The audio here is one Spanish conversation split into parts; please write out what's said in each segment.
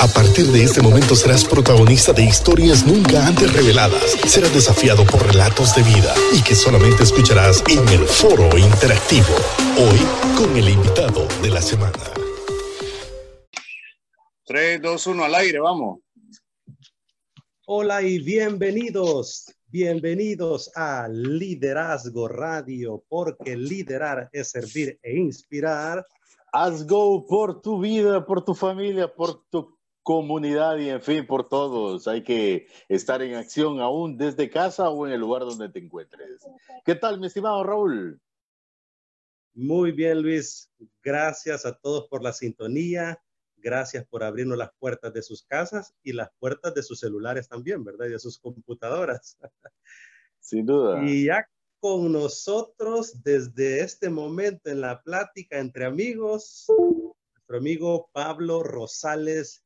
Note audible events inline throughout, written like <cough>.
A partir de este momento serás protagonista de historias nunca antes reveladas. Serás desafiado por relatos de vida y que solamente escucharás en el foro interactivo. Hoy con el invitado de la semana. 3, 2, 1 al aire, vamos. Hola y bienvenidos, bienvenidos a Liderazgo Radio, porque liderar es servir e inspirar. Haz go por tu vida, por tu familia, por tu comunidad y en fin, por todos. Hay que estar en acción aún desde casa o en el lugar donde te encuentres. ¿Qué tal, mi estimado Raúl? Muy bien, Luis. Gracias a todos por la sintonía. Gracias por abrirnos las puertas de sus casas y las puertas de sus celulares también, ¿verdad? Y de sus computadoras. <laughs> Sin duda. Y ya con nosotros desde este momento en la plática entre amigos, nuestro amigo Pablo Rosales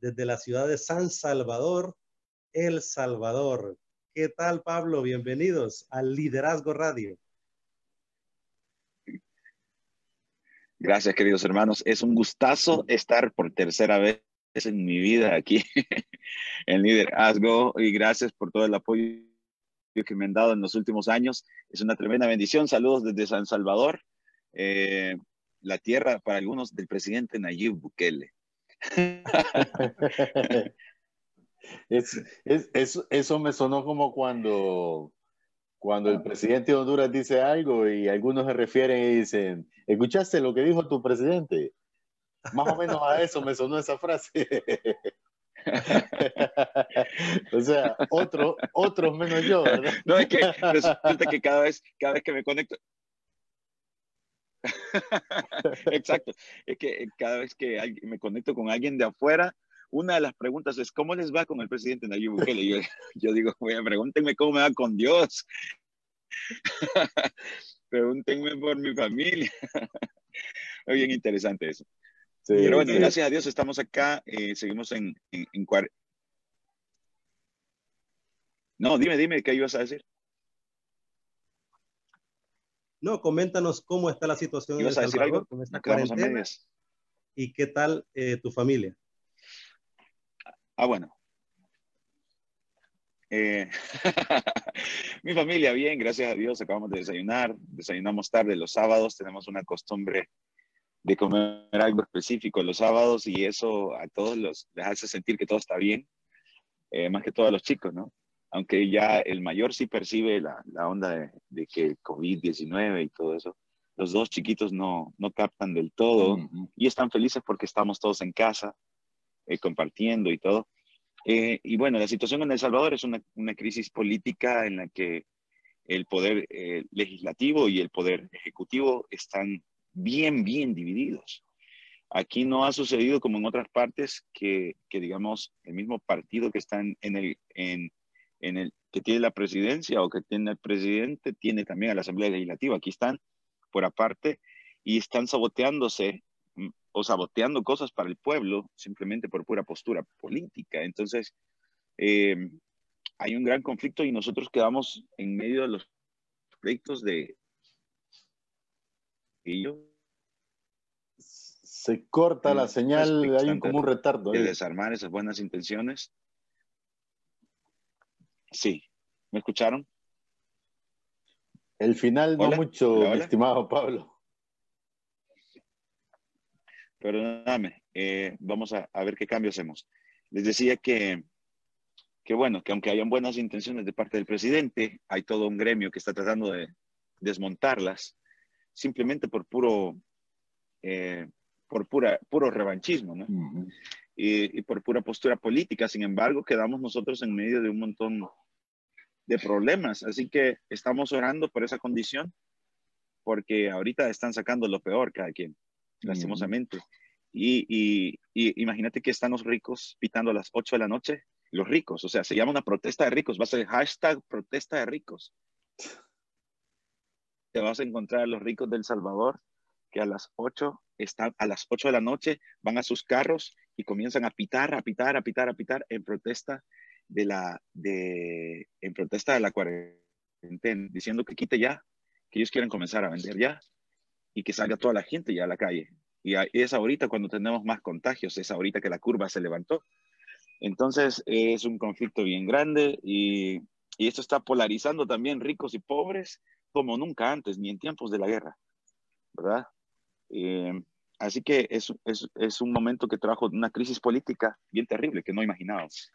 desde la ciudad de San Salvador, El Salvador. ¿Qué tal, Pablo? Bienvenidos al Liderazgo Radio. Gracias, queridos hermanos. Es un gustazo estar por tercera vez en mi vida aquí <laughs> en Liderazgo y gracias por todo el apoyo que me han dado en los últimos años. Es una tremenda bendición. Saludos desde San Salvador, eh, la tierra para algunos del presidente Nayib Bukele. <laughs> es, es, eso me sonó como cuando cuando el presidente de Honduras dice algo y algunos se refieren y dicen, ¿escuchaste lo que dijo tu presidente? Más o menos a eso me sonó esa frase. <laughs> o sea, otro, otros menos yo, ¿verdad? No, es que resulta que cada vez, cada vez que me conecto, <laughs> Exacto. Es que cada vez que me conecto con alguien de afuera, una de las preguntas es, ¿cómo les va con el presidente Nayib Bukele? Yo, <laughs> yo digo, pregúntenme cómo me va con Dios. <laughs> pregúntenme por mi familia. Muy bien interesante eso. Pero bueno, gracias a Dios estamos acá, eh, seguimos en, en, en No, dime, dime, ¿qué ibas a decir? No, coméntanos cómo está la situación en El Salvador con esta cuarentena y qué tal eh, tu familia. Ah, bueno. Eh, <laughs> mi familia, bien, gracias a Dios, acabamos de desayunar, desayunamos tarde los sábados, tenemos una costumbre de comer algo específico los sábados y eso a todos los les hace sentir que todo está bien, eh, más que todos los chicos, ¿no? Aunque ya el mayor sí percibe la, la onda de, de que COVID-19 y todo eso, los dos chiquitos no, no captan del todo y están felices porque estamos todos en casa eh, compartiendo y todo. Eh, y bueno, la situación en El Salvador es una, una crisis política en la que el poder eh, legislativo y el poder ejecutivo están bien, bien divididos. Aquí no ha sucedido como en otras partes que, que digamos, el mismo partido que está en, el, en, en el que tiene la presidencia o que tiene el presidente, tiene también a la Asamblea Legislativa. Aquí están por aparte y están saboteándose mm, o saboteando cosas para el pueblo simplemente por pura postura política. Entonces, em, hay un gran conflicto y nosotros quedamos en medio de los proyectos de Se corta la señal, hay como un retardo. De desarmar esas buenas intenciones Sí, ¿me escucharon? El final no mucho, estimado Pablo. Perdóname, eh, vamos a, ver qué cambio hacemos. Les decía que, que, bueno, que aunque hayan buenas intenciones de parte del presidente, hay todo un gremio que está tratando de desmontarlas simplemente por puro, eh, por pura, puro revanchismo, ¿no? Y, y, por pura postura política. Sin embargo, quedamos nosotros en medio de un montón de problemas. Así que estamos orando por esa condición, porque ahorita están sacando lo peor cada quien, lastimosamente. Y, imagínate que están los ricos pitando a las 8 de la noche, los ricos, o sea, se llama una protesta de ricos, va a ser hashtag protesta de ricos. Te vas a encontrar a los ricos del Salvador que a las 8 están a las 8 de la noche van a sus carros y comienzan a pitar, a pitar, a pitar, a pitar en protesta de la, de, en protesta de la cuarentena, diciendo que quite ya, que ellos quieren comenzar a vender ya y que salga toda la gente ya a la calle. Y es ahorita cuando tenemos más contagios, es ahorita que la curva se levantó. Entonces es un conflicto bien grande y, y esto está polarizando también ricos y pobres como nunca antes, ni en tiempos de la guerra, ¿verdad? Eh, así que es, es, es, un momento que trajo una crisis política bien terrible que no imaginábamos.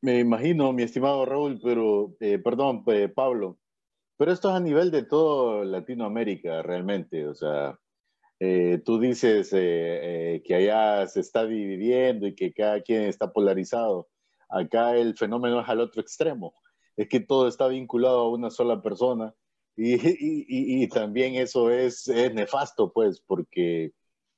Me imagino, mi estimado Raúl, pero, eh, perdón, eh, Pablo, pero esto es a nivel de todo Latinoamérica realmente, o sea, eh, tú dices que allá se está dividiendo y que cada quien está polarizado. Acá el fenómeno es al otro extremo, es que todo está vinculado a una sola persona y, y, y también eso es, es, nefasto, pues, porque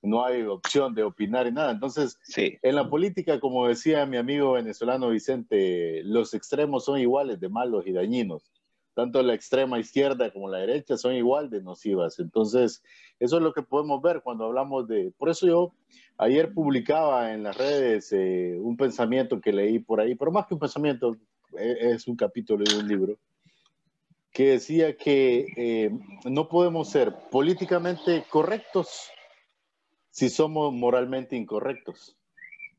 no hay opción de opinar y nada. Entonces, sí. en la política, como decía mi amigo venezolano Vicente, los extremos son iguales de malos y dañinos. Tanto la extrema izquierda como la derecha son igual de nocivas. Entonces, eso es lo que podemos ver cuando hablamos de... Por eso yo ayer publicaba en las redes eh, un pensamiento que leí por ahí, pero más que un pensamiento, es un capítulo de un libro que decía que eh, no podemos ser políticamente correctos si somos moralmente incorrectos.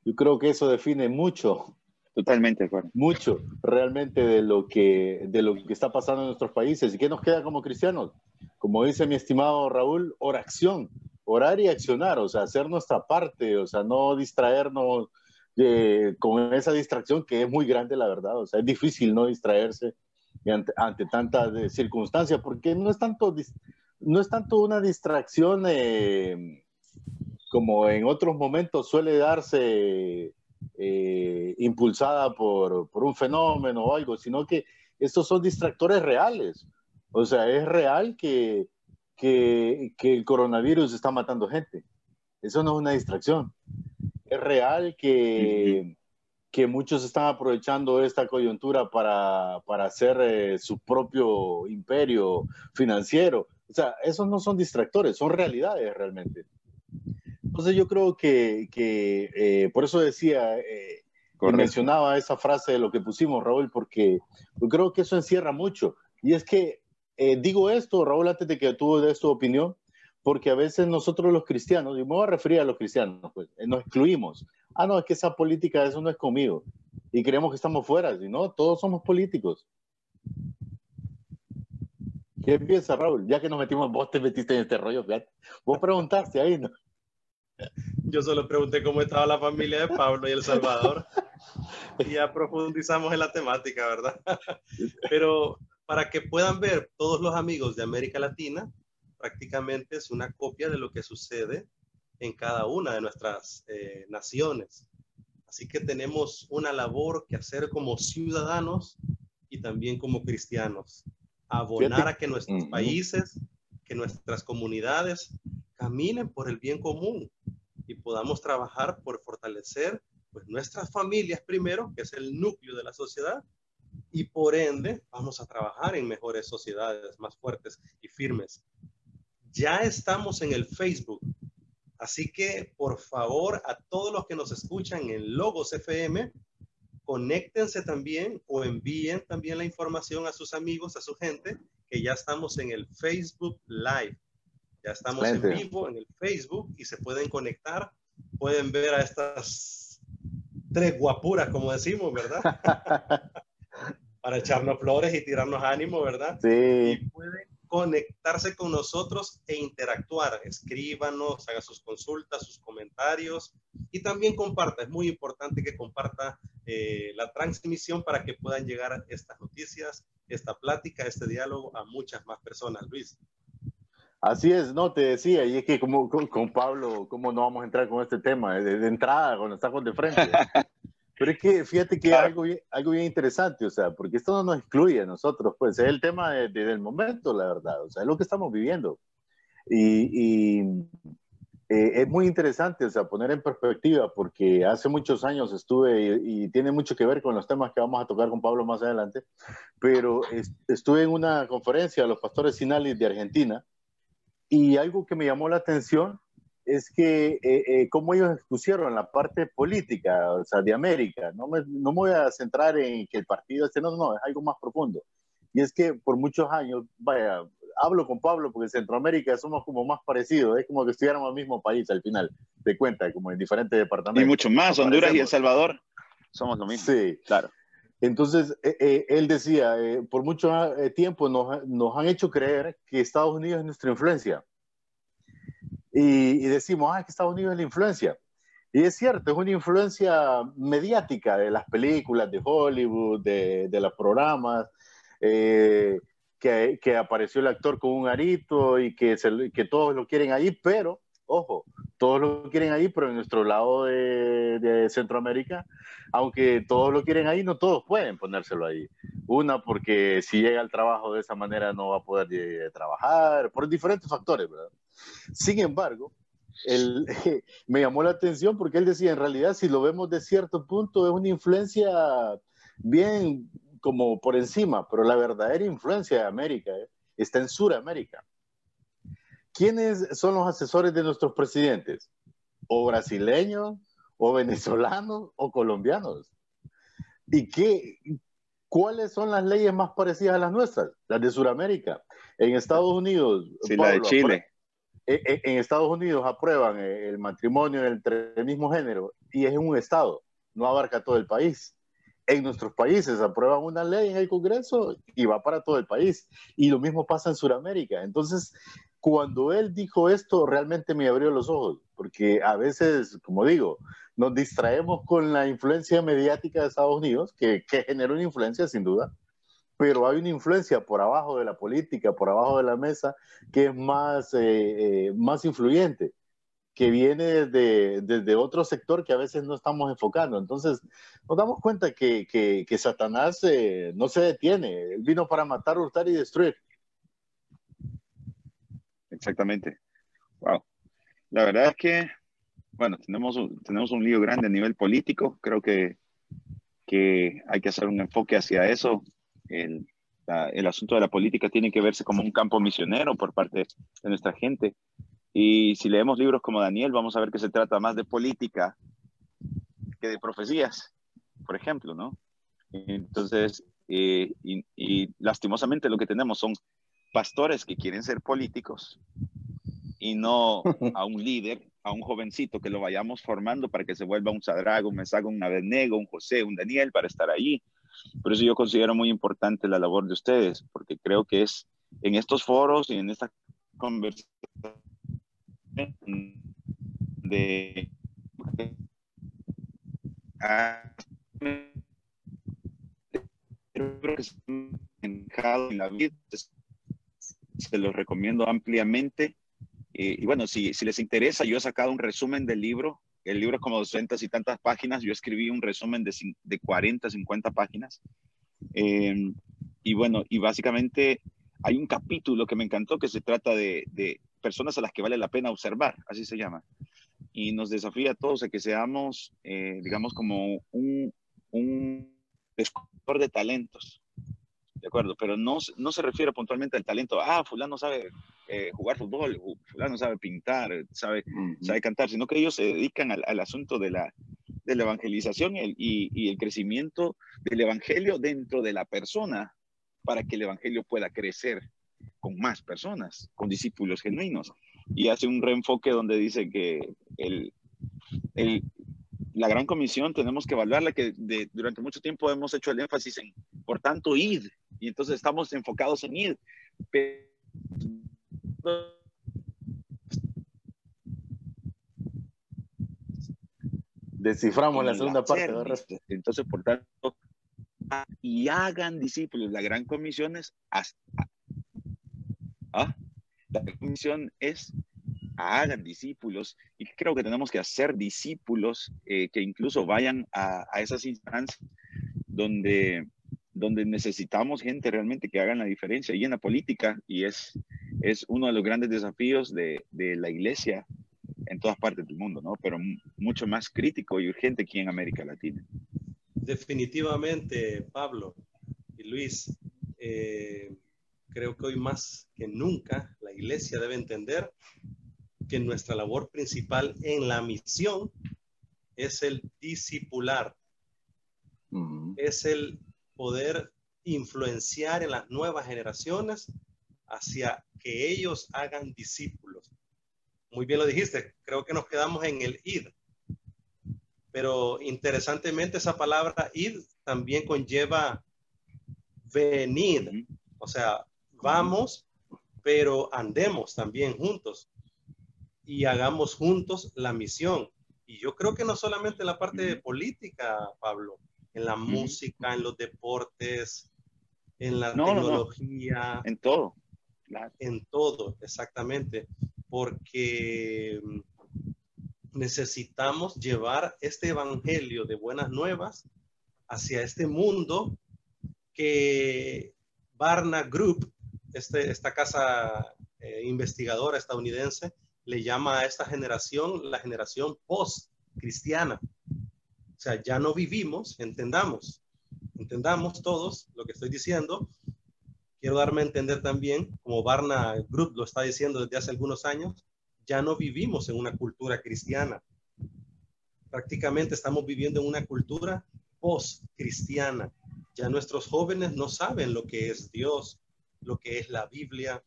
Yo creo que eso define mucho. Totalmente de. Mucho realmente de lo, que, de lo que está pasando en nuestros países. ¿Y qué nos queda como cristianos? Como dice mi estimado Raúl, oración, orar y accionar, o sea, hacer nuestra parte, o sea, no distraernos eh, con esa distracción que es muy grande, la verdad. O sea, es difícil no distraerse ante, ante tantas circunstancias, porque no es tanto, no es tanto una distracción eh, como en otros momentos suele darse eh, impulsada por, por, un fenómeno o algo, sino que estos son distractores reales. O sea, es real que, que, que el coronavirus está matando gente. Eso no es una distracción. Es real que, que muchos están aprovechando esta coyuntura para, para hacer eh, su propio imperio financiero. O sea, esos no son distractores, son realidades realmente. Entonces yo creo que, que eh, por eso decía, eh, mencionaba esa frase de lo que pusimos, Raúl, porque yo creo que eso encierra mucho. Y es que eh, digo esto, Raúl, antes de que tú des tu opinión, porque a veces nosotros los cristianos, y me voy a referir a los cristianos, pues, eh, nos excluimos. Ah, no, es que esa política, eso no es conmigo. Y creemos que estamos fuera, y no, todos somos políticos. ¿Qué piensa, Raúl? Ya que nos metimos, vos te metiste en este rollo, fíjate. Vos preguntaste ahí, ¿no? Yo solo pregunté cómo estaba la familia de Pablo y El Salvador. y ya profundizamos en la temática, ¿verdad? Pero para que puedan ver todos los amigos de América Latina, prácticamente es una copia de lo que sucede en cada una de nuestras eh, naciones. Así que tenemos una labor que hacer como ciudadanos y también como cristianos. Abonar a que nuestros países, que nuestras comunidades caminen por el bien común y podamos trabajar por fortalecer pues, nuestras familias primero, que es el núcleo de la sociedad, y por ende vamos a trabajar en mejores sociedades más fuertes y firmes. Ya estamos en el Facebook, así que por favor a todos los que nos escuchan en Logos FM, conéctense también o envíen también la información a sus amigos, a su gente, que ya estamos en el Facebook Live. Ya estamos en vivo en el Facebook y se pueden conectar. Pueden ver a estas tres guapuras, como decimos, ¿verdad? <laughs> Para echarnos flores y tirarnos ánimo, ¿verdad? Sí. Y pueden conectarse con nosotros e interactuar. Escríbanos, haga sus consultas, sus comentarios y también comparta. Es muy importante que comparta eh, la transmisión para que puedan llegar estas noticias, esta plática, este diálogo a muchas más personas. Luis. Así es, no, te decía, y es que como con, con Pablo, ¿cómo no vamos a entrar con este tema? De, de entrada, cuando estamos de frente. <laughs> Pero es que fíjate que algo bien, algo bien interesante, o sea, porque esto no nos excluye a nosotros, pues es el tema de, de, del momento, la verdad, o sea, es lo que estamos viviendo. Y, y eh, es muy interesante, o sea, poner en perspectiva, porque hace muchos años estuve, y, y, tiene mucho que ver con los temas que vamos a tocar con Pablo más adelante, pero es, estuve en una conferencia de los pastores Sinali de Argentina, y algo que me llamó la atención es que eh, eh, cómo ellos expusieron la parte política, o sea, de América. No me, no me voy a centrar en que el partido este, no, no, es algo más profundo. Y es que por muchos años, vaya, hablo con Pablo porque en Centroamérica somos como más parecidos, es como que estuviéramos el mismo país al final, de cuenta, como en diferentes departamentos. Y mucho más, Honduras y El Salvador somos lo mismo. Sí, claro. Entonces, eh, eh, él decía, eh, por mucho tiempo nos, nos, han hecho creer que Estados Unidos es nuestra influencia. Y, y, decimos, ah, que Estados Unidos es la influencia. Y es cierto, es una influencia mediática de las películas de Hollywood, de, de los programas, que, que, apareció el actor con un arito y que, se, que todos lo quieren ahí, pero, ojo, todos lo quieren ahí, pero en nuestro lado de, de, Centroamérica, aunque todos lo quieren ahí, no todos pueden ponérselo ahí. Una, porque si llega al trabajo de esa manera no va a poder eh, trabajar, por diferentes factores, ¿verdad? Sin embargo, él, <laughs> me llamó la atención porque él decía, en realidad, si lo vemos de cierto punto, es una influencia bien como por encima, pero la verdadera influencia de América ¿eh? está en Sudamérica. ¿quiénes son los asesores de nuestros presidentes? ¿O brasileños, o venezolanos, o colombianos? ¿Y qué, cuáles son las leyes más parecidas a las nuestras? Las de Sudamérica. En Estados Unidos. Sí, la de Chile. Eh, eh, en Estados Unidos aprueban eh, el matrimonio entre el mismo género y es un estado, no abarca todo el país. En nuestros países aprueban una ley en el Congreso y va para todo el país. Y lo mismo pasa en Sudamérica. Entonces, cuando él dijo esto, realmente me abrió los ojos, porque a veces, como digo, nos distraemos con la influencia mediática de Estados Unidos, que, genera una influencia sin duda, pero hay una influencia por abajo de la política, por abajo de la mesa, que es más, eh, eh, más influyente, que viene desde, desde, otro sector que a veces no estamos enfocando. Entonces, nos damos cuenta que, que, Satanás eh, no se detiene, él vino para matar, hurtar y destruir exactamente. Wow. La verdad es que, bueno, tenemos, tenemos un lío grande a nivel político. Creo que, que hay que hacer un enfoque hacia eso. El, el asunto de la política tiene que verse como un campo misionero por parte de nuestra gente. Y si leemos libros como Daniel, vamos a ver que se trata más de política que de profecías, por ejemplo, ¿no? Entonces, eh, y, y, lastimosamente lo que tenemos son pastores que quieren ser políticos y no a un <laughs> líder, a un jovencito que lo vayamos formando para que se vuelva un Sadrago, un Mesago, un Abednego, un José, un Daniel para estar ahí. Por eso yo considero muy importante la labor de ustedes, porque creo que es en estos foros y en esta conversación de que en la vida se los recomiendo ampliamente. y bueno, si, si, les interesa, yo he sacado un resumen del libro. El libro es como 200 y tantas páginas. Yo escribí un resumen de, de 40, 50 páginas. Em, y bueno, y básicamente hay un capítulo que me encantó que se trata de, personas a las que vale la pena observar, así se llama. Y nos desafía a todos a que seamos, eh, digamos, como un, un descubridor de talentos de acuerdo, pero no, no se refiere puntualmente al talento, ah, fulano sabe eh, jugar fútbol, fulano sabe pintar, sabe, sabe cantar, sino que ellos se dedican al, al asunto de la, de la evangelización y, y, el crecimiento del evangelio dentro de la persona para que el evangelio pueda crecer con más personas, con discípulos genuinos. Y hace un reenfoque donde dice que el, el, la gran comisión tenemos que evaluarla, que de, durante mucho tiempo hemos hecho el énfasis en, por tanto, id, y entonces estamos enfocados en id. Desciframos la segunda parte. Este, entonces, por tanto, y hagan discípulos. La gran comisión es ¿ah? La comisión es hagan discípulos y creo que tenemos que hacer discípulos eh, que incluso vayan a, a, esas instancias donde, donde necesitamos gente realmente que hagan la diferencia y en la política y es, es uno de los grandes desafíos de, de la iglesia en todas partes del mundo, ¿no? Pero mucho más crítico y urgente aquí en América Latina. Definitivamente, Pablo y Luis, eh, creo que hoy más que nunca la iglesia debe entender que nuestra labor principal en la misión es el discipular, es el poder influenciar en las nuevas generaciones hacia que ellos hagan discípulos. Muy bien lo dijiste, creo que nos quedamos en el id. Pero interesantemente esa palabra id también conlleva venir. O sea, vamos, pero andemos también juntos y hagamos juntos la misión. Y yo creo que no solamente en la parte política, Pablo, en la música, en los deportes, en la tecnología. En todo. En todo, exactamente. Porque necesitamos llevar este evangelio de buenas nuevas hacia este mundo que Barna Group, este, esta casa eh, investigadora estadounidense, le llama a esta generación la generación post-cristiana. Sea, ya no vivimos, entendamos, entendamos todos lo que estoy diciendo. Quiero darme a entender también, como Barna Group lo está diciendo desde hace algunos años, ya no vivimos en una cultura cristiana. Prácticamente estamos viviendo en una cultura post-cristiana. Ya nuestros jóvenes no saben lo que es Dios, lo que es la Biblia,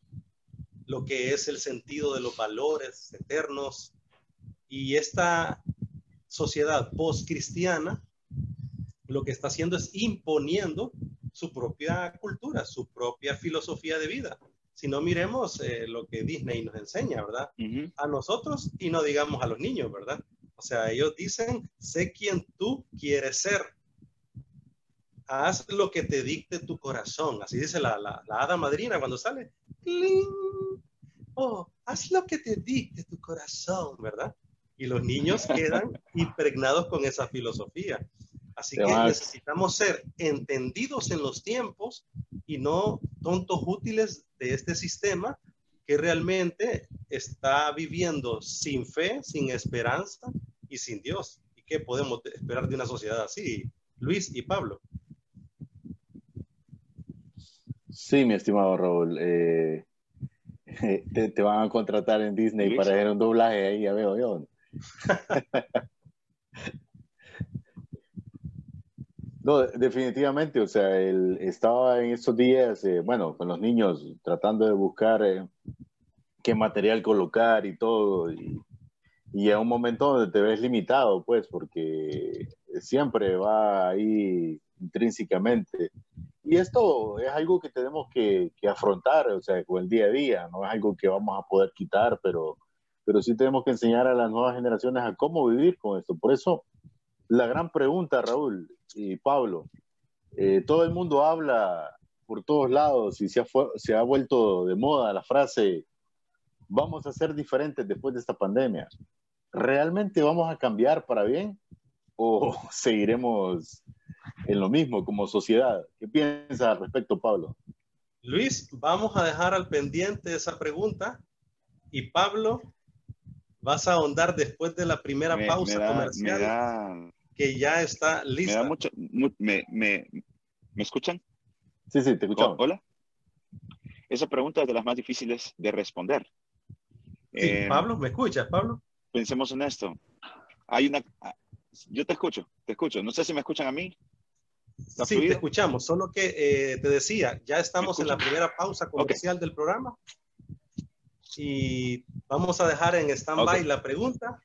lo que es el sentido de los valores eternos. Y esta sociedad post-cristiana lo que está haciendo es imponiendo su propia cultura, su propia filosofía de vida. Si no miremos eh, lo que Disney nos enseña, ¿verdad? A nosotros y no digamos a los niños, ¿verdad? O sea, ellos dicen, sé quién tú quieres ser. Haz lo que te dicte tu corazón. Así dice la, la, la hada madrina cuando sale. Oh, haz lo que te dicte tu corazón, ¿verdad? Y los niños quedan impregnados con esa filosofía. Así que necesitamos ser entendidos en los tiempos y no tontos útiles de este sistema que realmente está viviendo sin fe, sin esperanza y sin Dios. ¿Y qué podemos esperar de una sociedad así, Luis y Pablo? Sí, mi estimado Raúl. Eh, <laughs> te, van a contratar en Disney para hacer un doblaje ahí, ya veo yo. <laughs> no, definitivamente, o sea, él estaba en estos días, eh, bueno, con los niños tratando de buscar eh, qué material colocar y todo, y, y a un momento donde te ves limitado, pues, porque siempre va ahí intrínsecamente. Y esto es algo que tenemos que, afrontar, o sea, con el día a día, no es algo que vamos a poder quitar, pero, pero sí tenemos que enseñar a las nuevas generaciones a cómo vivir con esto. Por eso, la gran pregunta, Raúl y Pablo, eh, todo el mundo habla por todos lados y se ha, se ha vuelto de moda la frase, vamos a ser diferentes después de esta pandemia. ¿Realmente vamos a cambiar para bien o <laughs> seguiremos en lo mismo como sociedad. ¿Qué piensa al respecto, Pablo? Luis, vamos a dejar al pendiente esa pregunta y Pablo, vas a ahondar después de la primera pausa comercial que ya está lista. Me, mucho, me, me, escuchan? Sí, sí, te escuchamos. Hola. Esa pregunta es de las más difíciles de responder. Sí, eh, Pablo, ¿me escuchas, Pablo? Pensemos en esto. Hay una, yo te escucho, te escucho. No sé si me escuchan a mí. Sí, te escuchamos. Solo que eh, te decía, ya estamos en la primera pausa comercial del programa y vamos a dejar en stand-by la pregunta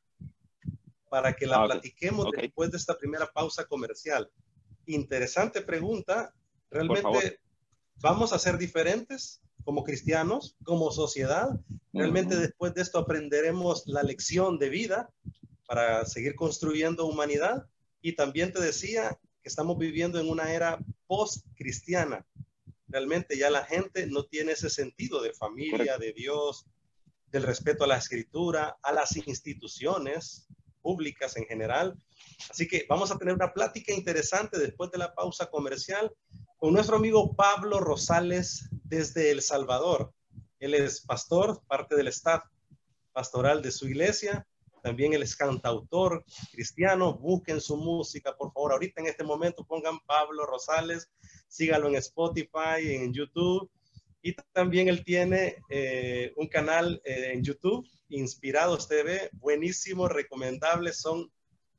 para que la ah, platiquemos después de esta primera pausa comercial. Interesante pregunta. Realmente vamos a ser diferentes como cristianos, como sociedad. Realmente después de esto aprenderemos la lección de vida para seguir construyendo humanidad. Y también te decía que estamos viviendo en una era post-cristiana. Realmente ya la gente no tiene ese sentido de familia, de Dios, del respeto a la escritura, a las instituciones públicas en general. Así que vamos a tener una plática interesante después de la pausa comercial con nuestro amigo Pablo Rosales desde El Salvador. Él es pastor, parte del staff pastoral de su iglesia también él es cantautor cristiano. Busquen su música, por favor. Ahorita en este momento pongan Pablo Rosales, síganlo en Spotify, en YouTube. Y también él tiene eh, un canal eh, en YouTube, Inspirados TV, buenísimo, recomendable. Son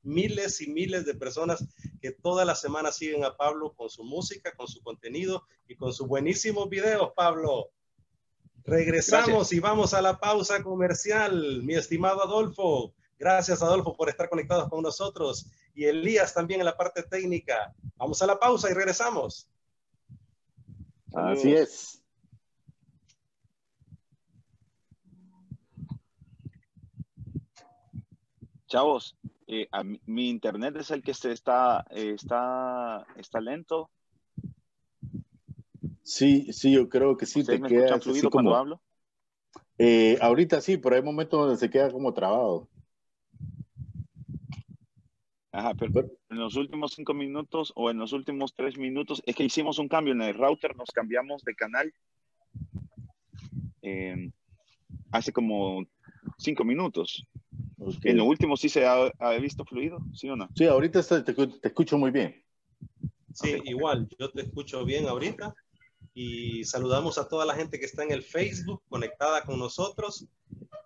miles y miles de personas que toda la semana siguen a Pablo con su música, con su contenido y con sus buenísimos videos, Pablo. Regresamos y vamos a la pausa comercial, mi estimado Adolfo. Gracias, Adolfo, por estar conectados con nosotros. Y Elías también en la parte técnica. Vamos a la pausa y regresamos. Así es. Chavos, eh, mi, internet es el que se está, eh, está, está lento. Sí, sí, yo creo que sí. te me queda fluido cuando hablo? Eh, ahorita sí, pero hay momentos donde se queda como trabado. Ajá, pero en los últimos cinco minutos o en los últimos tres minutos, es que hicimos un cambio en el router, nos cambiamos de canal hace como cinco minutos. En lo último sí se ha, visto fluido, ¿sí o no? Sí, ahorita te, te, escucho muy bien. Sí, igual, yo te escucho bien ahorita y saludamos a toda la gente que está en el Facebook conectada con nosotros.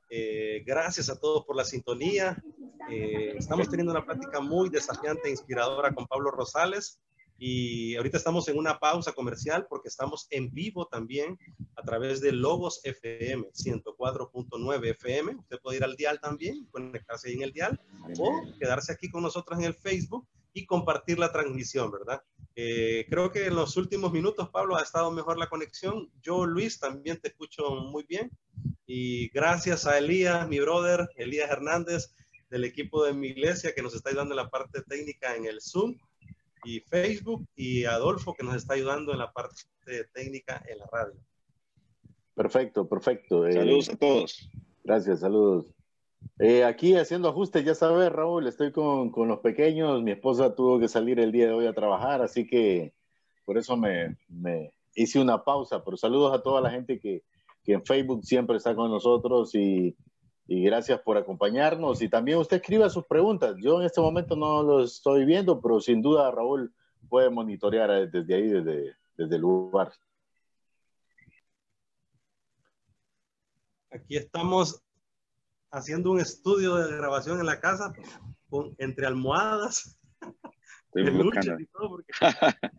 Eh, gracias a todos por la sintonía. Eh, estamos teniendo una plática muy desafiante e inspiradora con Pablo Rosales y ahorita estamos en una pausa comercial porque estamos en vivo también a través de Logos FM 104.9 FM. Usted puede ir al dial también, conectarse ahí en el dial o quedarse aquí con nosotros en el Facebook y compartir la transmisión, ¿verdad? Eh, creo que en los últimos minutos, Pablo, ha estado mejor la conexión. Yo, Luis, también te escucho muy bien. Y gracias a Elías, mi brother, Elías Hernández, del equipo de mi iglesia que nos está ayudando en la parte técnica en el Zoom y Facebook y Adolfo que nos está ayudando en la parte técnica en la radio. Perfecto, perfecto. Eh, saludos a todos. Gracias, saludos. Eh, aquí haciendo ajustes, ya sabes, Raúl, estoy con, con, los pequeños. Mi esposa tuvo que salir el día de hoy a trabajar, así que por eso me, me hice una pausa. Pero saludos a toda la gente que, que en Facebook siempre está con nosotros y y gracias por acompañarnos. Y también usted escriba sus preguntas. Yo en este momento no lo estoy viendo, pero sin duda Raúl puede monitorear desde ahí, desde, desde el lugar. Aquí estamos haciendo un estudio de grabación en la casa con, entre almohadas. y todo porque <laughs>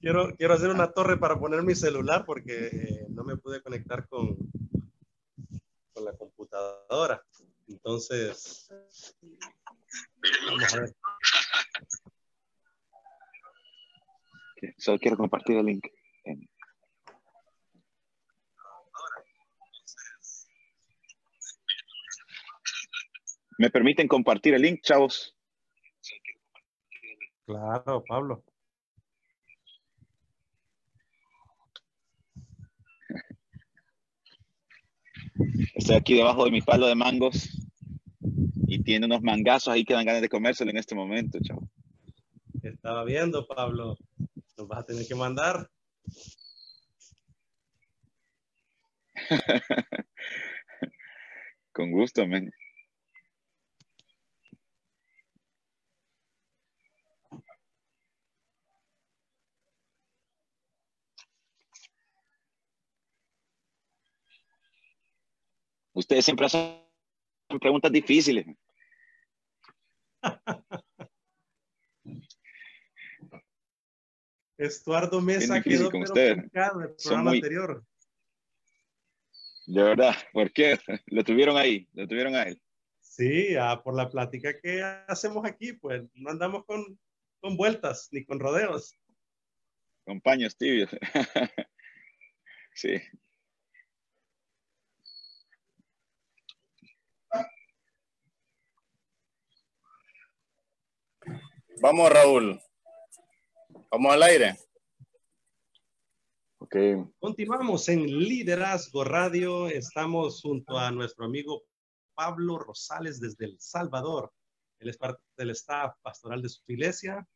quiero, quiero hacer una torre para poner mi celular porque eh, no me pude conectar con, con la computadora. Entonces, vamos a ver. Solo quiero compartir el link. ¿Me permiten compartir el link, chavos? Claro, Pablo. Estoy aquí debajo de mi palo de mangos y tiene unos mangazos ahí que dan ganas de comérselo en este momento, chavo. Estaba viendo, Pablo. Nos vas a tener que mandar. <laughs> Con gusto, men. Ustedes siempre hacen preguntas difíciles. <laughs> Estuardo Mesa quedó con usted. el programa anterior. De verdad, ¿por qué? <laughs> Lo tuvieron ahí, lo tuvieron a él. Sí, ah, por la plática que hacemos aquí, pues no andamos con, con vueltas ni con rodeos. Con paños tibios. <laughs> sí. Vamos, Raúl. Vamos al aire. Ok. Continuamos en Liderazgo Radio. Estamos junto a nuestro amigo Pablo Rosales desde El Salvador. Él es parte del staff pastoral de su iglesia,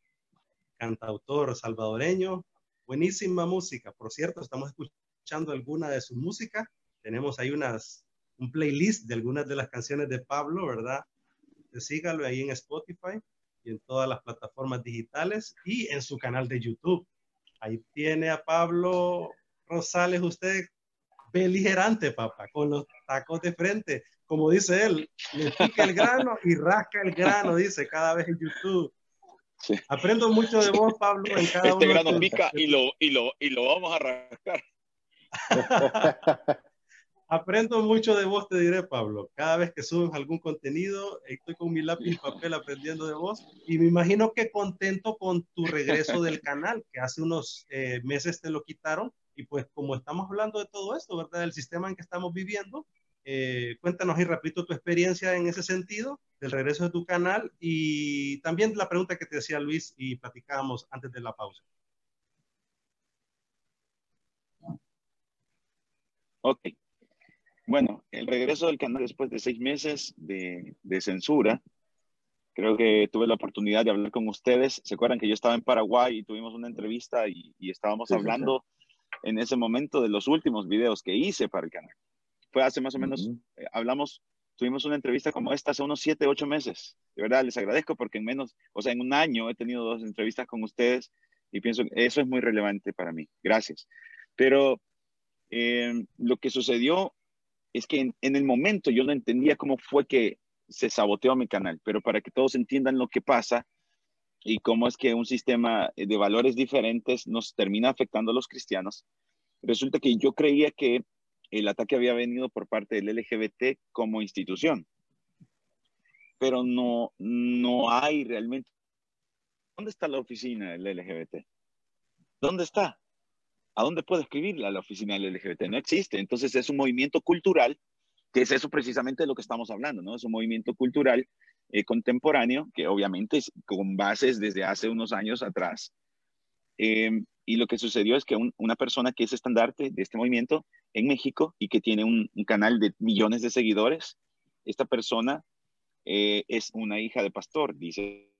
cantautor salvadoreño. Buenísima música. Por cierto, estamos escuchando alguna de su música. Tenemos ahí unas, un playlist de algunas de las canciones de Pablo, ¿verdad? Sígalo ahí en Spotify en todas las plataformas digitales y en su canal de YouTube. Ahí tiene a Pablo Rosales, usted beligerante, papá, con los tacos de frente. Como dice él, le pica el grano y rasca el grano, dice cada vez en YouTube. Aprendo mucho de vos, Pablo. En cada este grano pica y lo, y, lo, y lo vamos a rascar. <laughs> Aprendo mucho de vos, te diré, Pablo. Cada vez que subes algún contenido, estoy con mi lápiz y papel aprendiendo de vos. Y me imagino que contento con tu regreso del canal, que hace unos eh, meses te lo quitaron. Y pues como estamos hablando de todo esto, ¿verdad? Del sistema en que estamos viviendo, eh, cuéntanos ahí rapidito tu experiencia en ese sentido, del regreso de tu canal y también la pregunta que te decía Luis y platicábamos antes de la pausa. Ok. Bueno, el regreso del canal después de seis meses de, censura, creo que tuve la oportunidad de hablar con ustedes. ¿Se acuerdan que yo estaba en Paraguay y tuvimos una entrevista y, estábamos hablando en ese momento de los últimos videos que hice para el canal? Fue hace más o menos, eh, hablamos, tuvimos una entrevista como esta hace unos siete, ocho meses. De verdad, les agradezco porque en menos, o sea, en un año he tenido dos entrevistas con ustedes y pienso que eso es muy relevante para mí. Gracias. Pero eh, lo que sucedió es que en, el momento yo no entendía cómo fue que se saboteó mi canal, pero para que todos entiendan lo que pasa y cómo es que un sistema de valores diferentes nos termina afectando a los cristianos, resulta que yo creía que el ataque había venido por parte del LGBT como institución, pero no, no hay realmente. ¿Dónde está la oficina del LGBT? ¿Dónde está? ¿A dónde puedo escribirle a la oficina del LGBT? No existe. Entonces es un movimiento cultural, que es eso precisamente de lo que estamos hablando, ¿no? Es un movimiento cultural eh, contemporáneo, que obviamente es con bases desde hace unos años atrás. Em, y lo que sucedió es que una persona que es estandarte de este movimiento en México y que tiene un, canal de millones de seguidores, esta persona eh, es una hija de pastor, dice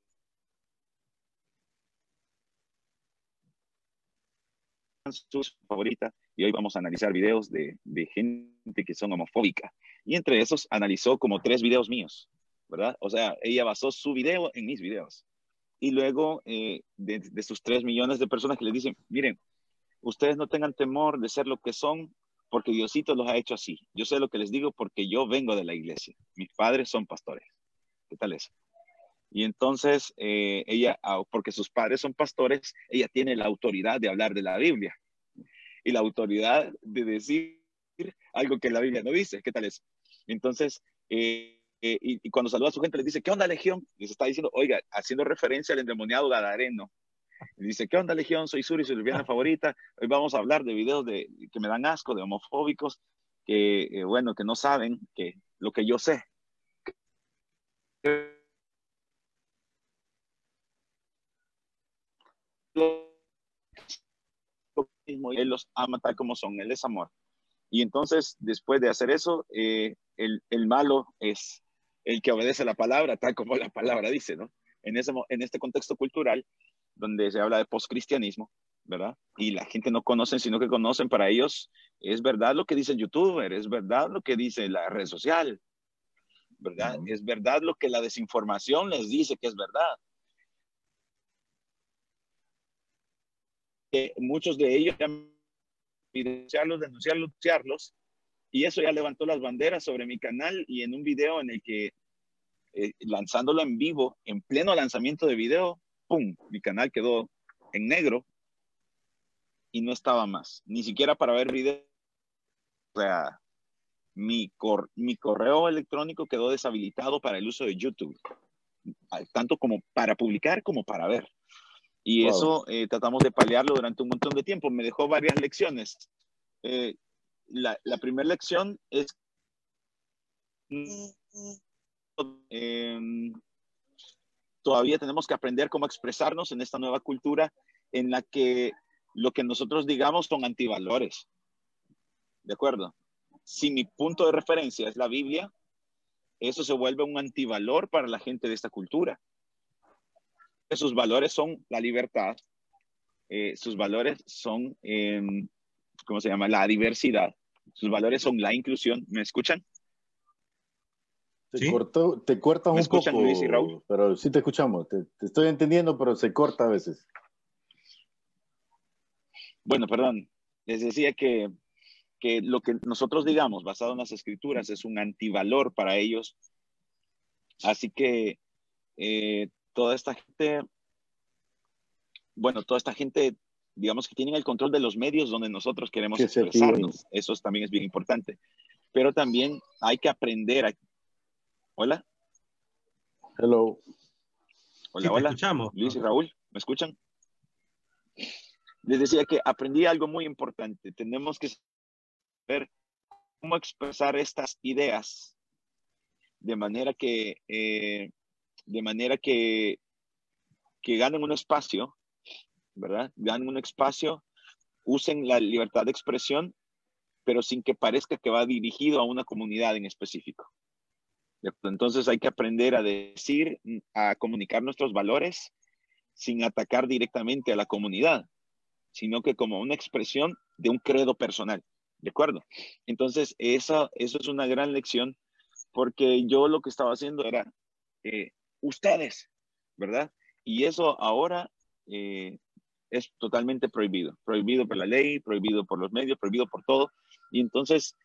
su favorita y hoy vamos a analizar videos de, gente que son homofóbica. Y entre esos analizó como tres videos míos, ¿verdad? O sea, ella basó su video en mis videos. Y luego eh, de, de sus tres millones de personas que le dicen, miren, ustedes no tengan temor de ser lo que son, porque Diosito los ha hecho así. Yo sé lo que les digo porque yo vengo de la iglesia. Mis padres son pastores. ¿Qué tal eso? Y entonces eh, ella, ah, porque sus padres son pastores, ella tiene la autoridad de hablar de la Biblia y la autoridad de decir algo que la Biblia no dice. ¿Qué tal eso? Entonces, eh, eh, y, cuando saluda a su gente, le dice, ¿qué onda, Legión? Les está diciendo, oiga, haciendo referencia al endemoniado Gadareno. Y dice, ¿qué onda, Legión? Soy Suri, soy lesbiana favorita. Hoy vamos a hablar de videos de, que me dan asco, de homofóbicos, que, bueno, que no saben que lo que yo sé él los ama tal como son, él es amor. Y entonces, después de hacer eso, eh, el, el, malo es el que obedece la palabra, tal como la palabra dice, ¿no? En, ese, en este contexto cultural, donde se habla de postcristianismo, ¿verdad? Y la gente no conoce, sino que conocen para ellos, es verdad lo que dice el youtuber, es verdad lo que dice la red social, ¿verdad? Es verdad lo que la desinformación les dice que es verdad. Que muchos de ellos ya denunciarlos, denunciarlos, denunciarlos, y eso ya levantó las banderas sobre mi canal y en un video en el que eh, lanzándolo en vivo, en pleno lanzamiento de video, ¡pum! Mi canal quedó en negro y no estaba más, ni siquiera para ver video. O sea, mi, mi correo electrónico quedó deshabilitado para el uso de YouTube, tanto como para publicar como para ver. Y eso eh, tratamos de paliarlo durante un montón de tiempo. Me dejó varias lecciones. Eh, la, la primera lección es em, todavía tenemos que aprender cómo expresarnos en esta nueva cultura en la que lo que nosotros digamos son antivalores. ¿De acuerdo? Si mi punto de referencia es la Biblia, eso se vuelve un antivalor para la gente de esta cultura sus valores son la libertad, eh, sus valores son, em, ¿cómo se llama? La diversidad, sus valores son la inclusión. ¿Me escuchan? Te, ¿Sí? te cortas un poco, Luis y Raúl? pero sí te escuchamos. Te, estoy entendiendo, pero se corta a veces. Bueno, perdón. Les decía que, que lo que nosotros digamos basado en las escrituras es un antivalor para ellos. Así que eh, toda esta gente, bueno, toda esta gente digamos que tienen el control de los medios donde nosotros queremos expresarnos. Eso es- también es bien importante. Pero también hay que aprender a... Hola, Hello. hola, Sí, hola. escuchamos. Luis y Raúl, ¿me escuchan? Les decía que aprendí algo muy importante. Tenemos que saber cómo expresar estas ideas de manera que, eh, de manera que, que ganen un espacio, ¿verdad? Ganen un espacio, usen la libertad de expresión, pero sin que parezca que va dirigido a una comunidad en específico. Entonces hay que aprender a decir, a comunicar nuestros valores sin atacar directamente a la comunidad, sino que como una expresión de un credo personal. ¿De acuerdo? Entonces, eso, eso es una gran lección porque yo lo que estaba haciendo era eh, ustedes, ¿verdad? Y eso ahora eh, es totalmente prohibido, prohibido por la ley, prohibido por los medios, prohibido por todo. Y entonces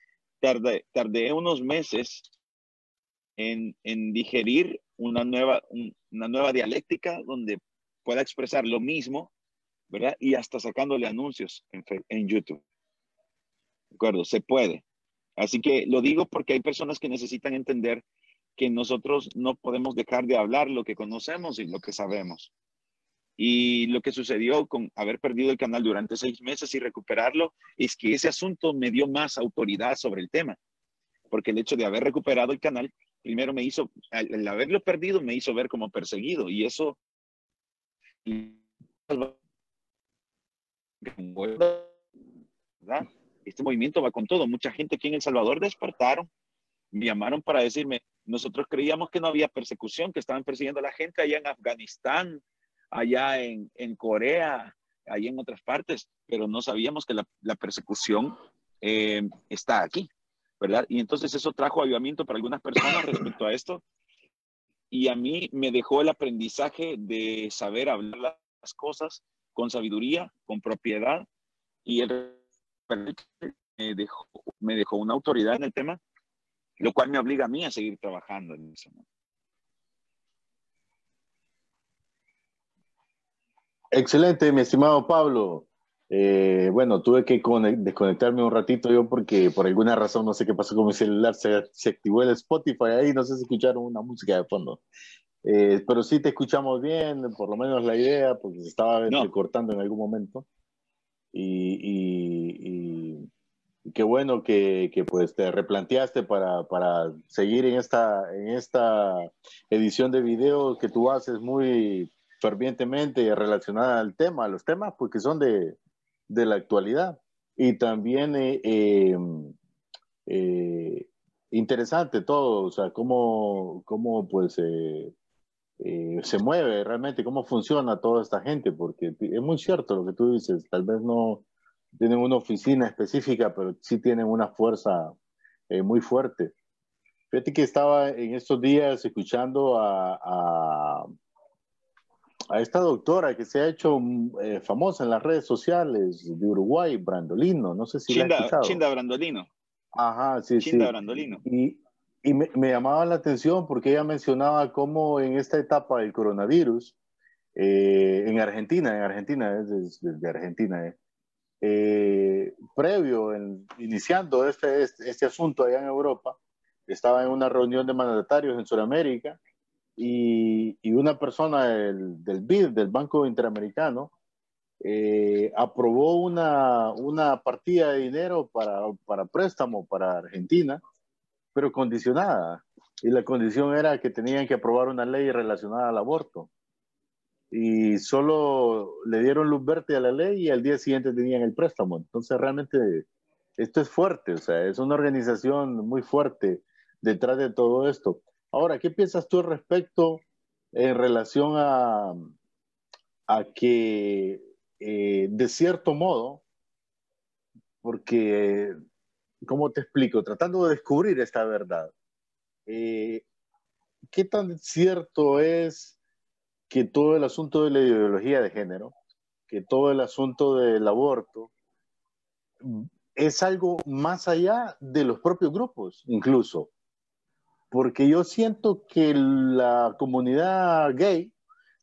tardé, tardé unos meses en, en digerir una nueva, un- una nueva dialéctica donde pueda expresar lo mismo, ¿verdad? Y hasta sacándole anuncios en, en YouTube. ¿De acuerdo? Se puede. Así que lo digo porque hay personas que necesitan entender que nosotros no podemos dejar de hablar lo que conocemos y lo que sabemos. Y lo que sucedió con haber perdido el canal durante seis meses y recuperarlo es que ese asunto me dio más autoridad sobre el tema. Porque el hecho de haber recuperado el canal, primero me hizo, al, haberlo perdido, me hizo ver como perseguido. Y eso. Este movimiento va con todo. Mucha gente aquí en El Salvador despertaron, me llamaron para decirme, nosotros creíamos que no había persecución, que estaban persiguiendo a la gente allá en Afganistán, allá en, Corea, allá en otras partes, pero no sabíamos que la, persecución eh, está aquí, ¿verdad? Y entonces eso trajo avivamiento para algunas personas respecto a esto. Y a mí me dejó el aprendizaje de saber hablar las cosas con sabiduría, con propiedad, y me dejó una autoridad en el tema, lo cual me obliga a mí a seguir trabajando en eso. ¿no? Excelente, mi estimado Pablo. Eh, bueno, tuve que conect- desconectarme un ratito yo porque por alguna razón, no sé qué pasó con mi celular, se, se activó el Spotify ahí, no sé si escucharon una música de fondo. Eh, pero sí te escuchamos bien, por lo menos la idea, porque se estaba No. cortando en algún momento. Y- y- y qué bueno que, que, pues te replanteaste para, para seguir en esta, en esta edición de videos que tú haces muy fervientemente relacionada al tema, a los temas, porque son de, de la actualidad. Y también eh, eh, eh, interesante todo, o sea, cómo, cómo pues eh, eh, se mueve realmente, cómo funciona toda esta gente, porque es muy cierto lo que tú dices, tal vez no tienen una oficina específica, pero sí tienen una fuerza eh, muy fuerte. Fíjate que estaba en estos días escuchando a, a, a esta doctora que se ha hecho eh, famosa en las redes sociales de Uruguay, Brandolino, no sé si la has Chinda, escuchado. Chinda Brandolino. Ajá, sí, Chinda sí. Brandolino. Y, y me, me, llamaba la atención porque ella mencionaba cómo en esta etapa del coronavirus, eh, en Argentina, en Argentina, es de, de Argentina, eh, eh, previo, en, iniciando este, este, este, asunto allá en Europa, estaba en una reunión de mandatarios en Sudamérica y, y una persona del, del BID, del Banco Interamericano, eh, aprobó una, una partida de dinero para, para préstamo para Argentina, pero condicionada. Y la condición era que tenían que aprobar una ley relacionada al aborto. Y solo le dieron luz verde a la ley y al día siguiente tenían el préstamo. Entonces realmente esto es fuerte, o sea, es una organización muy fuerte detrás de todo esto. Ahora, ¿qué piensas tú al respecto en relación a, a que eh, de cierto modo, porque, ¿cómo te explico? Tratando de descubrir esta verdad, eh, ¿qué tan cierto es que todo el asunto de la ideología de género, que todo el asunto del aborto, es algo más allá de los propios grupos, incluso? Porque yo siento que la comunidad gay,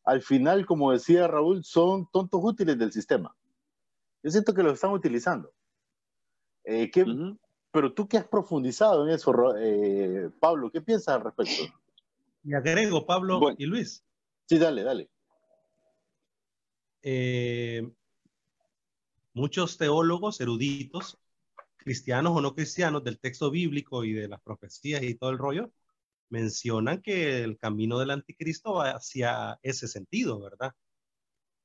al final, como decía Raúl, son tontos útiles del sistema. Yo siento que lo están utilizando. Eh, ¿qué, Pero tú que has profundizado en eso, eh, Pablo, ¿qué piensas al respecto? Y agrego, Pablo y Luis. Sí, dale, dale. Eh, muchos teólogos eruditos, cristianos o no cristianos, del texto bíblico y de las profecías y todo el rollo, mencionan que el camino del anticristo va hacia ese sentido, ¿verdad?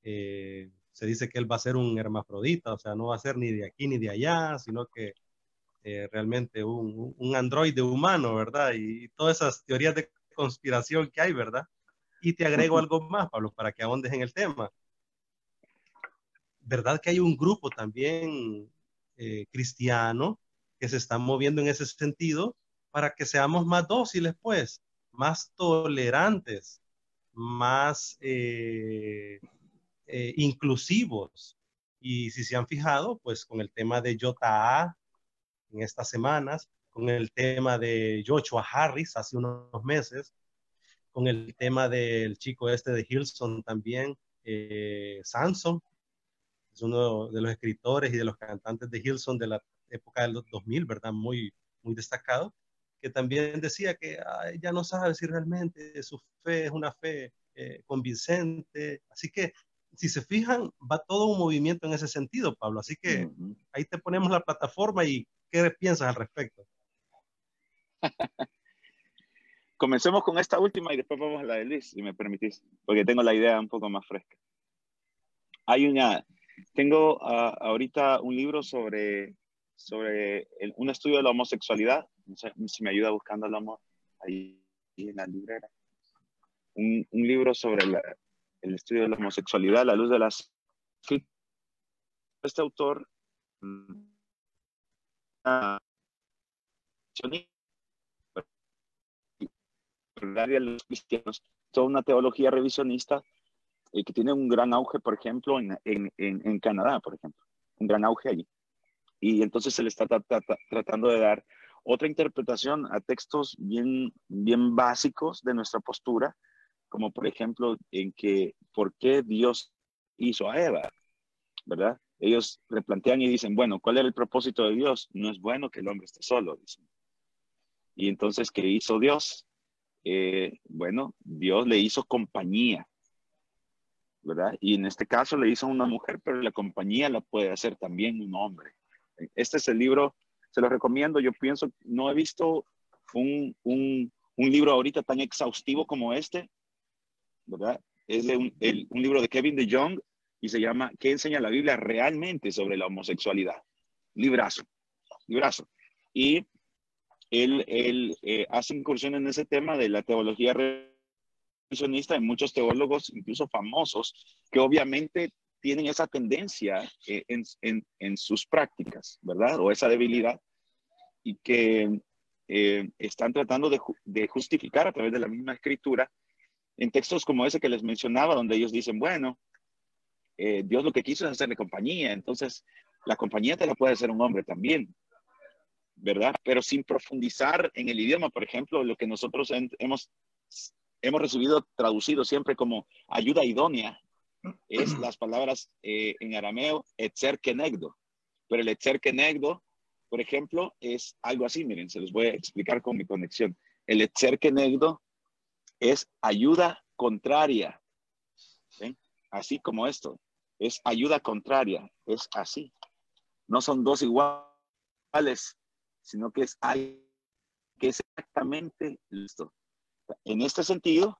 Eh, se dice que él va a ser un hermafrodita, o sea, no va a ser ni de aquí ni de allá, sino que eh, realmente un, un, androide humano, ¿verdad? Y, todas esas teorías de conspiración que hay, ¿verdad? Y te agrego algo más, Pablo, para que ahondes en el tema. ¿Verdad que hay un grupo también eh, cristiano que se está moviendo en ese sentido para que seamos más dóciles, pues, más tolerantes, más eh, eh, inclusivos. Y si se han fijado, pues con el tema de Jota en estas semanas, con el tema de Joshua Harris hace unos meses, con el tema del chico este de Hilson también, eh, Samson, es uno de los escritores y de los cantantes de Hilson de la época del 2000, ¿verdad? Muy, muy destacado, que también decía que ya no sabe si realmente su fe es una fe eh, convincente. Así que si se fijan, va todo un movimiento en ese sentido, Pablo. Así que ahí te ponemos la plataforma y ¿qué piensas al respecto? <laughs> Comencemos con esta última y después vamos a la de Liz, si me permitís, porque tengo la idea un poco más fresca. Hay una, tengo uh, ahorita un libro sobre, sobre un estudio de la homosexualidad. No sé si me ayuda buscando el amor ahí en la librera. Un, un libro sobre la, el estudio de la homosexualidad a la luz de las... Este autor los cristianos, toda una teología revisionista eh, que tiene un gran auge, por ejemplo, en, en, en, Canadá, por ejemplo, un gran auge allí. Y entonces se le está tratando de dar otra interpretación a textos bien, bien básicos de nuestra postura, como por ejemplo en que por qué Dios hizo a Eva, ¿verdad? Ellos replantean y dicen, bueno, ¿cuál era el propósito de Dios? No es bueno que el hombre esté solo, dicen. Y entonces, ¿qué hizo Dios? Eh, bueno, Dios le hizo compañía, ¿verdad? Y en este caso le hizo a una mujer, pero la compañía la puede hacer también un hombre. Este es el libro, se lo recomiendo, yo pienso, no he visto un, un, un libro ahorita tan exhaustivo como este, ¿verdad? Es de un, libro de Kevin de Jong y se llama ¿Qué enseña la Biblia realmente sobre la homosexualidad? Librazo, librazo. Y él, eh, hace incursión en ese tema de la teología revisionista de muchos teólogos, incluso famosos, que obviamente tienen esa tendencia eh, en, sus prácticas, ¿verdad? O esa debilidad y que eh, están tratando de, justificar a través de la misma escritura en textos como ese que les mencionaba, donde ellos dicen, bueno, Dios lo que quiso es hacerle compañía, entonces la compañía te la puede hacer un hombre también, ¿verdad? Pero sin profundizar en el idioma, por ejemplo, lo que nosotros hemos, hemos recibido traducido siempre como ayuda idónea, es <clears throat> las palabras eh, en arameo, etzer kenegdo. Pero el etzer kenegdo, por ejemplo, es algo así, miren, se los voy a explicar con mi conexión. El etzer kenegdo es ayuda contraria. Así como esto, es ayuda contraria, es así. No son dos iguales, sino que es, que es exactamente esto. En este sentido,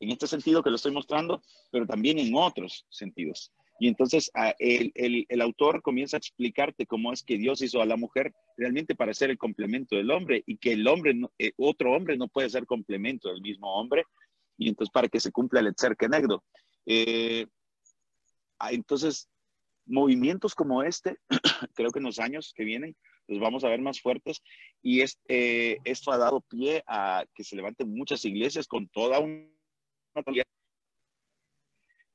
en este sentido que lo estoy mostrando, pero también en otros sentidos. Y entonces el, el, autor comienza a explicarte cómo es que Dios hizo a la mujer realmente para ser el complemento del hombre y que el hombre, eh, otro hombre no puede ser complemento del mismo hombre. Y entonces para que se cumpla el ser kenegdo. Eh, ah, entonces, movimientos como este, <clears throat> creo que en los años que vienen los vamos a ver más fuertes y este, esto ha dado pie a que se levanten muchas iglesias con toda una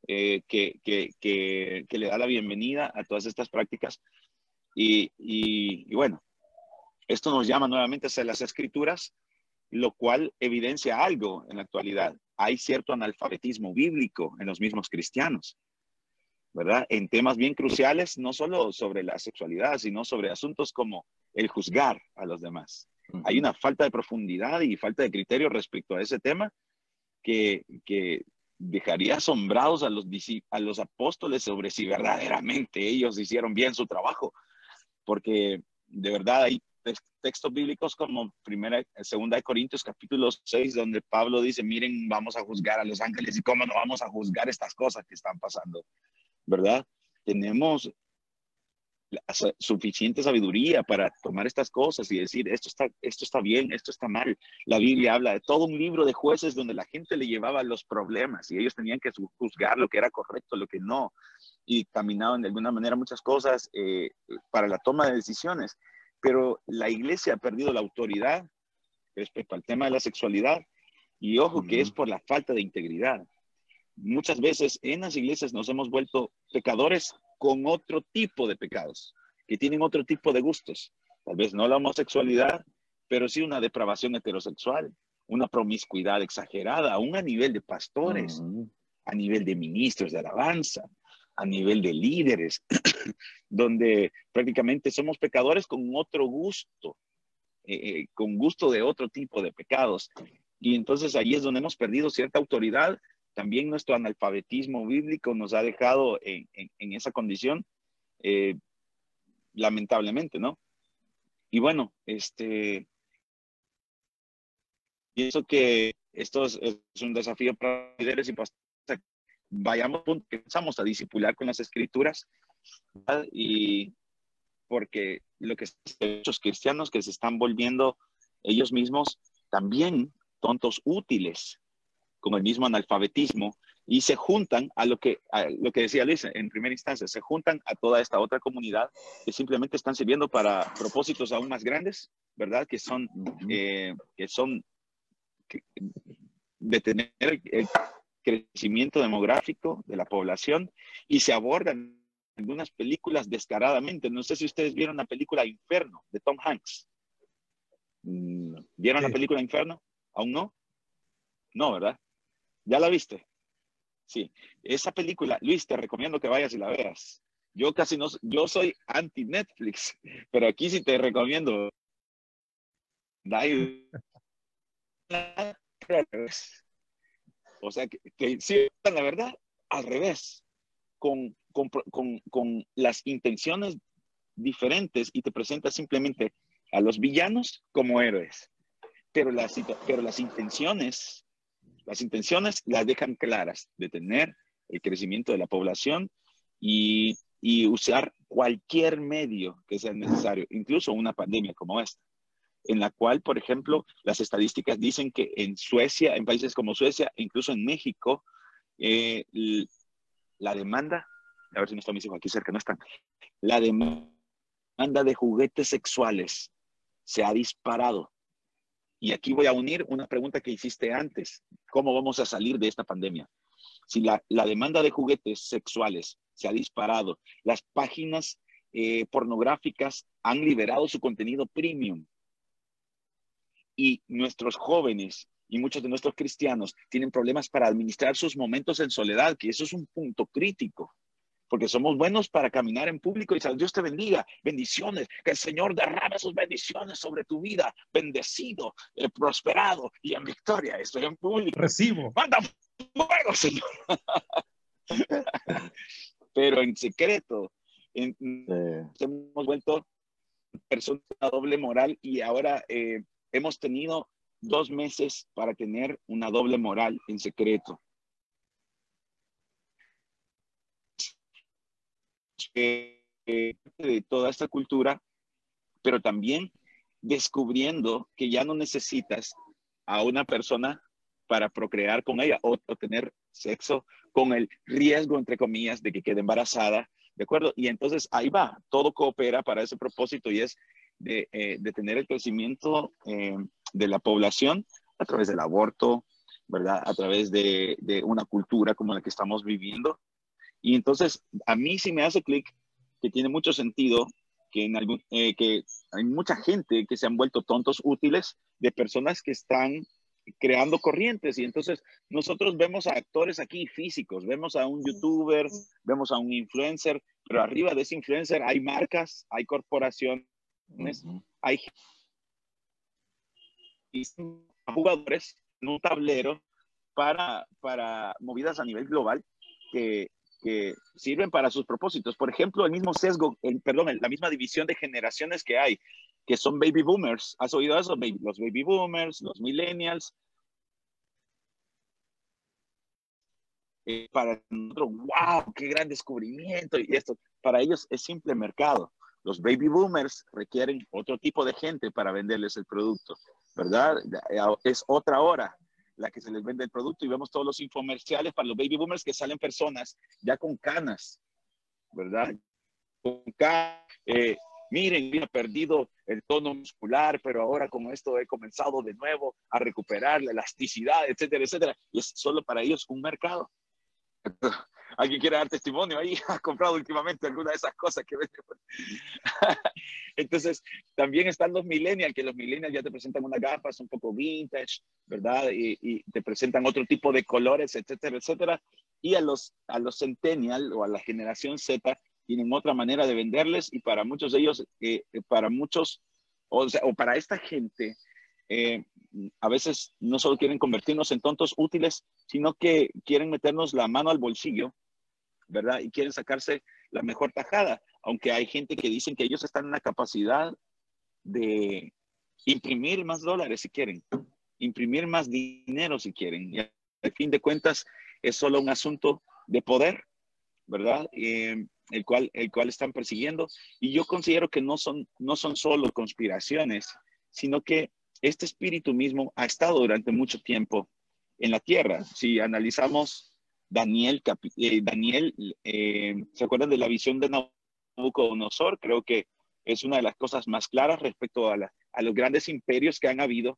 eh, que, que, que, le da la bienvenida a todas estas prácticas. Y, y, bueno, esto nos llama nuevamente hacia las escrituras, lo cual evidencia algo en la actualidad. Hay cierto analfabetismo bíblico en los mismos cristianos. ¿Verdad? En temas bien cruciales, no solo sobre la sexualidad, sino sobre asuntos como el juzgar a los demás. Hay una falta de profundidad y falta de criterio respecto a ese tema que, que dejaría asombrados a los, a los apóstoles sobre si verdaderamente ellos hicieron bien su trabajo, porque de verdad hay textos bíblicos como primera, segunda de Corintios capítulo 6, donde Pablo dice, miren, vamos a juzgar a los ángeles y cómo no vamos a juzgar estas cosas que están pasando, ¿verdad? Tenemos suficiente sabiduría para tomar estas cosas y decir, esto está, esto está bien, esto está mal. La Biblia habla de todo un libro de jueces donde la gente le llevaba los problemas y ellos tenían que juzgar lo que era correcto, lo que no, y caminaban de alguna manera muchas cosas eh, para la toma de decisiones pero la iglesia ha perdido la autoridad respecto al tema de la sexualidad y ojo que es por la falta de integridad. Muchas veces en las iglesias nos hemos vuelto pecadores con otro tipo de pecados, que tienen otro tipo de gustos. Tal vez no la homosexualidad, pero sí una depravación heterosexual, una promiscuidad exagerada, aún a nivel de pastores, a nivel de ministros de alabanza, a nivel de líderes, <coughs> donde prácticamente somos pecadores con otro gusto, eh, eh, con gusto de otro tipo de pecados. Y entonces ahí es donde hemos perdido cierta autoridad. También nuestro analfabetismo bíblico nos ha dejado en, esa condición, eh, lamentablemente, ¿no? Y bueno, este, pienso que esto es, es un desafío para líderes y pastores vayamos, empezamos a disipular con las escrituras y porque lo que muchos cristianos que se están volviendo ellos mismos también tontos útiles con el mismo analfabetismo y se juntan a lo que lo que decía Luis en primera instancia se juntan a toda esta otra comunidad que simplemente están sirviendo para propósitos aún más grandes verdad que son eh, que son de tener el, crecimiento demográfico de la población y se abordan algunas películas descaradamente. No sé si ustedes vieron la película Inferno de Tom Hanks. Mm, ¿Vieron la película Inferno? ¿Aún no? No, ¿verdad? ¿Ya la viste? Sí. Esa película, Luis, te recomiendo que vayas y la veas. Yo casi no, yo soy anti Netflix, <laughs> pero aquí sí te recomiendo. O sea, que, que sí, la verdad, al revés, con, con, con, con, las intenciones diferentes y te presenta simplemente a los villanos como héroes. Pero las, pero las intenciones, las intenciones las dejan claras de tener el crecimiento de la población y, y usar cualquier medio que sea necesario, incluso una pandemia como esta en la cual, por ejemplo, las estadísticas dicen que en Suecia, en países como Suecia, incluso en México, eh, la demanda, a ver si no están mis hijos aquí cerca, no están, la demanda de juguetes sexuales se ha disparado. Y aquí voy a unir una pregunta que hiciste antes, ¿cómo vamos a salir de esta pandemia? Si la, demanda de juguetes sexuales se ha disparado, las páginas eh, pornográficas han liberado su contenido premium, y nuestros jóvenes y muchos de nuestros cristianos tienen problemas para administrar sus momentos en soledad, que eso es un punto crítico, porque somos buenos para caminar en público y decir, Dios te bendiga, bendiciones, que el Señor derrame sus bendiciones sobre tu vida, bendecido, eh, prosperado y en victoria. Estoy en público. Recibo. Manda fuego, Señor. <laughs> Pero en secreto, hemos vuelto personas a doble moral y ahora eh, hemos tenido dos meses para tener una doble moral en secreto. De toda esta cultura, pero también descubriendo que ya no necesitas a una persona para procrear con ella o, tener sexo con el riesgo, entre comillas, de que quede embarazada, ¿de acuerdo? Y entonces ahí va, todo coopera para ese propósito y es eh, de, tener el crecimiento eh, de la población a través del aborto, ¿verdad? A través de, una cultura como la que estamos viviendo. Y entonces, a mí sí me hace clic que tiene mucho sentido que, en eh, que hay mucha gente que se han vuelto tontos útiles de personas que están creando corrientes. Y entonces nosotros vemos a actores aquí físicos, vemos a un youtuber, vemos a un influencer, pero arriba de ese influencer hay marcas, hay corporaciones, hay jugadores en un tablero para, para movidas a nivel global que, que sirven para sus propósitos. Por ejemplo, el mismo sesgo, el, perdón, la misma división de generaciones que hay, que son baby boomers. ¿Has oído eso? los baby boomers, los millennials. Eh, para nosotros, wow, qué gran descubrimiento. Y esto, para ellos es simple mercado. Los baby boomers requieren otro tipo de gente para venderles el producto, ¿verdad? Es otra hora la que se les vende el producto y vemos todos los infomerciales para los baby boomers que salen personas ya con canas, ¿verdad? Con canas, eh, miren, he perdido el tono muscular, pero ahora con esto he comenzado de nuevo a recuperar la elasticidad, etcétera, etcétera. Y es solo para ellos un mercado. ¿Alguien quiere dar testimonio ahí? <laughs> ¿Ha comprado últimamente alguna de esas cosas que vende? <laughs> Entonces, también están los millennials, que los millennials ya te presentan unas gafas un poco vintage, ¿verdad? Y, te presentan otro tipo de colores, etcétera, etcétera. Y a los, a los centennial o a la generación Z tienen otra manera de venderles y para muchos de ellos, eh, para muchos, o, sea, o para esta gente, eh, a veces no solo quieren convertirnos en tontos útiles, sino que quieren meternos la mano al bolsillo, ¿verdad? Y quieren sacarse la mejor tajada, aunque hay gente que dicen que ellos están en la capacidad de imprimir más dólares si quieren, imprimir más dinero si quieren. Y al fin de cuentas es solo un asunto de poder, ¿verdad? Eh, el, cual, el cual están persiguiendo. Y yo considero que no son, no son solo conspiraciones, sino que este espíritu mismo ha estado durante mucho tiempo en la tierra. Si analizamos Daniel, eh, Daniel eh, ¿se acuerdan de la visión de Nabucodonosor? Creo que es una de las cosas más claras respecto a, a los grandes imperios que han habido.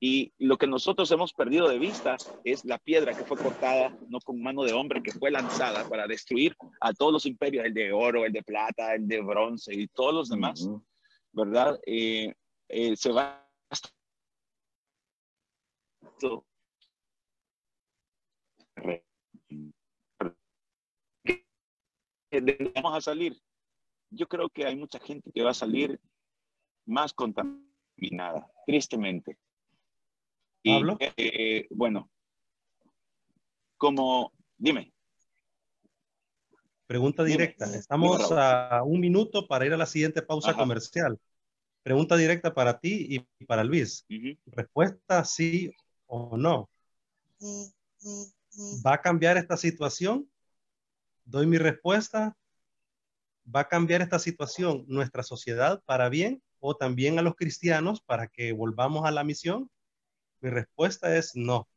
Y lo que nosotros hemos perdido de vista es la piedra que fue cortada, no con mano de hombre, que fue lanzada para destruir a todos los imperios, el de oro, el de plata, el de bronce y todos los demás, ¿verdad? Eh, se va vamos a salir. Yo creo que hay mucha gente que va a salir más contaminada, tristemente. Y, eh, bueno, como, dime. Pregunta directa. Estamos a un minuto para ir a la siguiente pausa comercial. Pregunta directa para ti y para Luis. Respuesta sí o no. ¿Va a cambiar esta situación? Doy mi respuesta. ¿Va a cambiar esta situación nuestra sociedad para bien o también a los cristianos para que volvamos a la misión? Mi respuesta es no.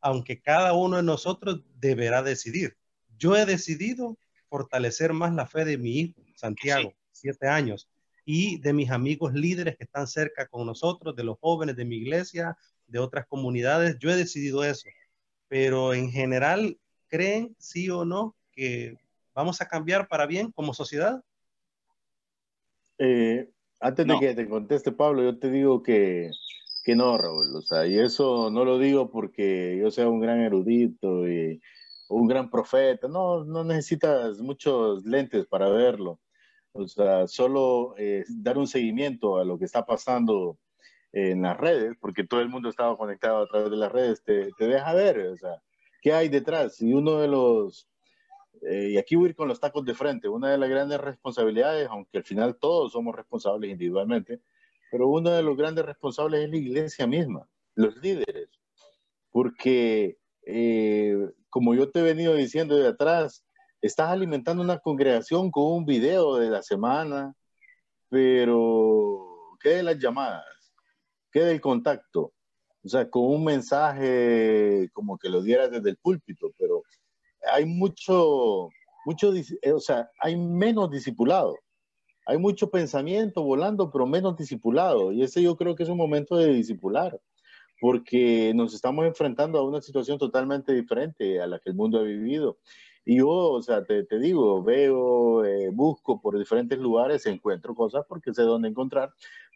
Aunque cada uno de nosotros deberá decidir. Yo he decidido fortalecer más la fe de mi hijo, Santiago, siete años y de mis amigos líderes que están cerca con nosotros, de los jóvenes de mi iglesia, de otras comunidades. Yo he decidido eso, pero en general, ¿creen, sí o no, que vamos a cambiar para bien como sociedad? Eh, antes de que te conteste, Pablo, yo te digo que, que no, Raúl. O sea, y eso no lo digo porque yo sea un gran erudito y un gran profeta. No, no necesitas muchos lentes para verlo. O sea, solo eh, dar un seguimiento a lo que está pasando en las redes, porque todo el mundo estaba conectado a través de las redes, te, deja ver, o sea, qué hay detrás. Y uno de los, eh, y aquí voy a ir con los tacos de frente, una de las grandes responsabilidades, aunque al final todos somos responsables individualmente, pero uno de los grandes responsables es la iglesia misma, los líderes, porque eh, como yo te he venido diciendo de atrás, estás alimentando una congregación con un video de la semana, pero ¿qué de las llamadas? ¿Qué del contacto? O sea, con un mensaje como que lo dieras desde el púlpito, pero hay mucho, mucho, eh, o sea, hay menos discipulado. Hay mucho pensamiento volando, pero menos discipulado. Y ese yo creo que es un momento de discipular, porque nos estamos enfrentando a una situación totalmente diferente a la que el mundo ha vivido. Y yo, o sea, te, te digo, veo, eh, busco por diferentes lugares, encuentro cosas porque sé dónde encontrar,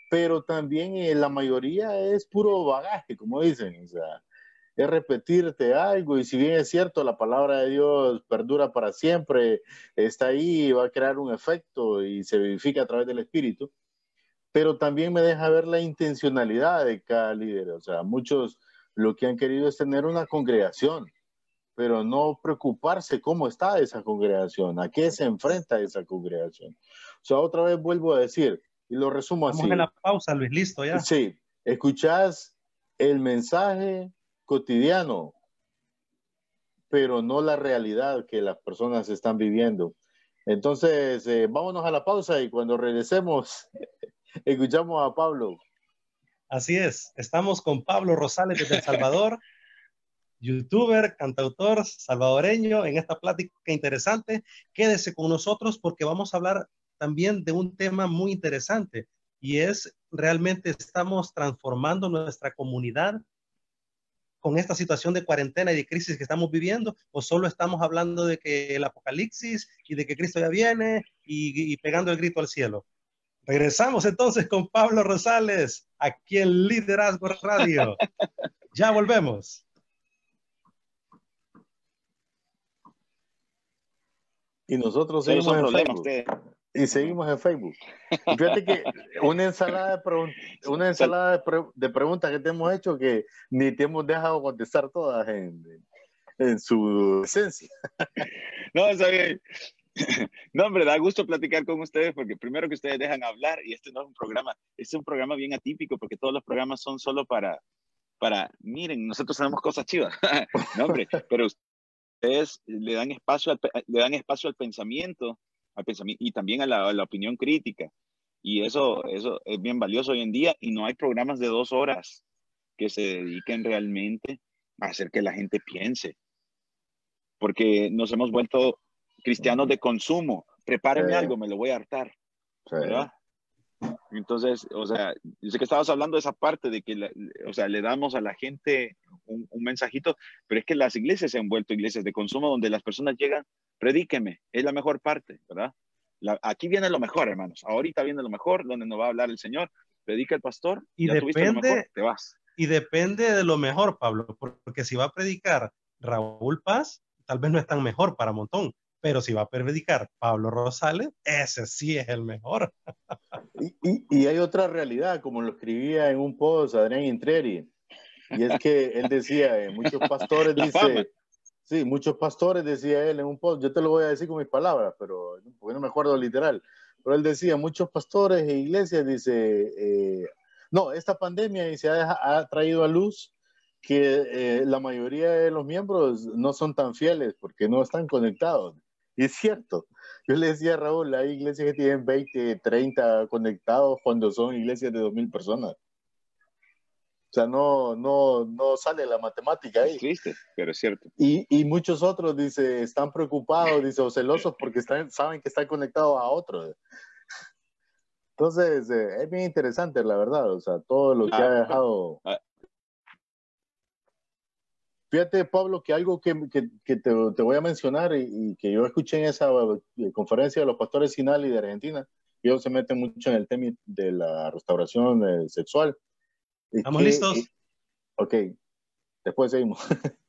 pero también eh, la mayoría es puro bagaje, como dicen, o sea, es repetirte algo y si bien es cierto, la palabra de Dios perdura para siempre, está ahí, va a crear un efecto y se verifica a través del Espíritu, pero también me deja ver la intencionalidad de cada líder, o sea, muchos lo que han querido es tener una congregación, pero no preocuparse cómo está esa congregación, a qué se enfrenta esa congregación. O sea, otra vez vuelvo a decir, y lo resumo así. Vamos en la pausa, Luis, listo ya. Sí, escuchás el mensaje cotidiano, pero no la realidad que las personas están viviendo. Entonces, eh, vámonos a la pausa y cuando regresemos, <laughs> escuchamos a Pablo. Así es, estamos con Pablo Rosales desde El Salvador, <laughs> youtuber, cantautor salvadoreño, en esta plática interesante. Quédese con nosotros porque vamos a hablar también de un tema muy interesante y es realmente estamos transformando nuestra comunidad con esta situación de cuarentena y de crisis que estamos viviendo o solo estamos hablando de que el apocalipsis y de que Cristo ya viene y, y pegando el grito al cielo. Regresamos entonces con Pablo Rosales aquí en Liderazgo Radio. <laughs> Ya volvemos. Y nosotros seguimos en Facebook. Y seguimos en Facebook. Fíjate que una ensalada, de, una ensalada de, preguntas que te hemos hecho que ni te hemos dejado contestar todas en, en su esencia. No, está bien. No, hombre, da gusto platicar con ustedes porque primero que ustedes dejan hablar y este no es un programa, este es un programa bien atípico porque todos los programas son solo para, para, miren, nosotros tenemos cosas chivas. <laughs> No, hombre, pero ustedes le dan espacio al, le dan espacio al pensamiento al pensamiento y también a la, opinión crítica. Y eso, eso es bien valioso hoy en día y no hay programas de dos horas que se dediquen realmente a hacer que la gente piense. Porque nos hemos vuelto cristianos de consumo. Prepárenme algo, me lo voy a hartar. ¿verdad? Entonces, o sea, yo sé que estabas hablando de esa parte de que, o sea, le damos a la gente un, un, mensajito, pero es que las iglesias se han vuelto iglesias de consumo donde las personas llegan predíqueme, es la mejor parte, ¿verdad? aquí viene lo mejor, hermanos. Ahorita viene lo mejor, donde nos va a hablar el Señor. Predica el pastor y depende, te vas. Y depende de lo mejor, Pablo, porque si va a predicar Raúl Paz, tal vez no es tan mejor para montón, pero si va a predicar Pablo Rosales, ese sí es el mejor. <laughs> y, hay otra realidad, como lo escribía en un post Adrián Intreri, y es que él decía, eh, muchos pastores dicen, Sí, muchos pastores, decía él en un post, yo te lo voy a decir con mis palabras, pero porque no me acuerdo literal, pero él decía, muchos pastores e iglesias, dice, eh, no, esta pandemia se ha, ha, traído a luz que eh, la mayoría de los miembros no son tan fieles porque no están conectados. Y es cierto. Yo le decía a Raúl, hay iglesias que tienen 20, 30 conectados cuando son iglesias de 2.000 personas. Sea, no, no, no sale la matemática ahí. Es triste, pero es cierto. Y, y, muchos otros, dice, están preocupados, dice, o celosos porque están, saben que están conectados a otros. Entonces, eh, es bien interesante, la verdad, o sea, todo lo que ha ah, dejado. Ah. Fíjate, Pablo, que algo que, que, que te, te, voy a mencionar y, y, que yo escuché en esa eh, conferencia de los pastores Sinali de Argentina, ellos se meten mucho en el tema de la restauración eh, sexual ¿Estamos listos? Ok, después seguimos. <laughs>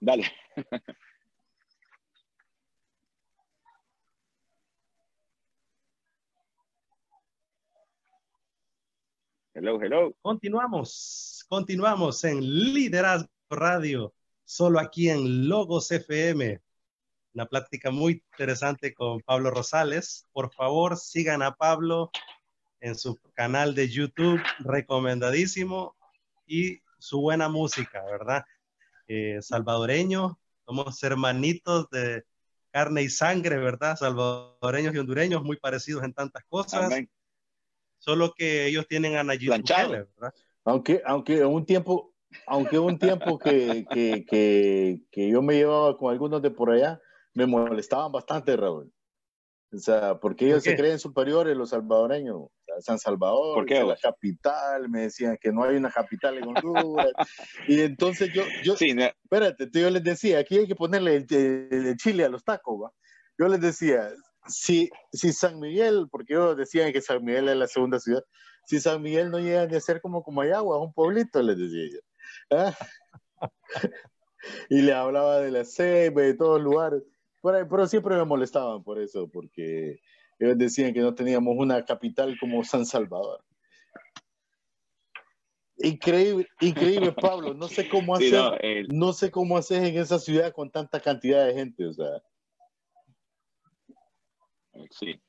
Dale. <laughs> Hello, hello. Continuamos, continuamos en Liderazgo Radio, solo aquí en Logos FM una plática muy interesante con Pablo Rosales. Por favor, sigan a Pablo en su canal de YouTube, recomendadísimo, y su buena música, ¿verdad? Eh, salvadoreño, somos hermanitos de carne y sangre, ¿verdad? Salvadoreños y hondureños, muy parecidos en tantas cosas. Solo que ellos tienen a Nayib Bukele, ¿verdad? Aunque, aunque un tiempo, aunque un tiempo que, que, que, que, yo me llevaba con algunos de por allá, me molestaban bastante, Raúl. O sea, porque ellos se creen superiores, los salvadoreños. San Salvador, ¿Por la capital, me decían que no hay una capital en Honduras. y entonces yo, yo sí, espérate, yo les decía, aquí hay que ponerle el, Chile a los tacos, ¿va? Yo les decía, si, si San Miguel, porque ellos decían que San Miguel es la segunda ciudad, si San Miguel no llega a ser como Comayagua, es un pueblito, les decía yo. ¿Ah? <laughs> y le hablaba de la ceiba, de todos los lugares. Pero, pero siempre me molestaban por eso, porque ellos decían que no teníamos una capital como San Salvador. Increíble, increíble, Pablo. No sé cómo <laughs> hacer, no, no, sé cómo hacer en esa ciudad con tanta cantidad de gente, o sea. Sí.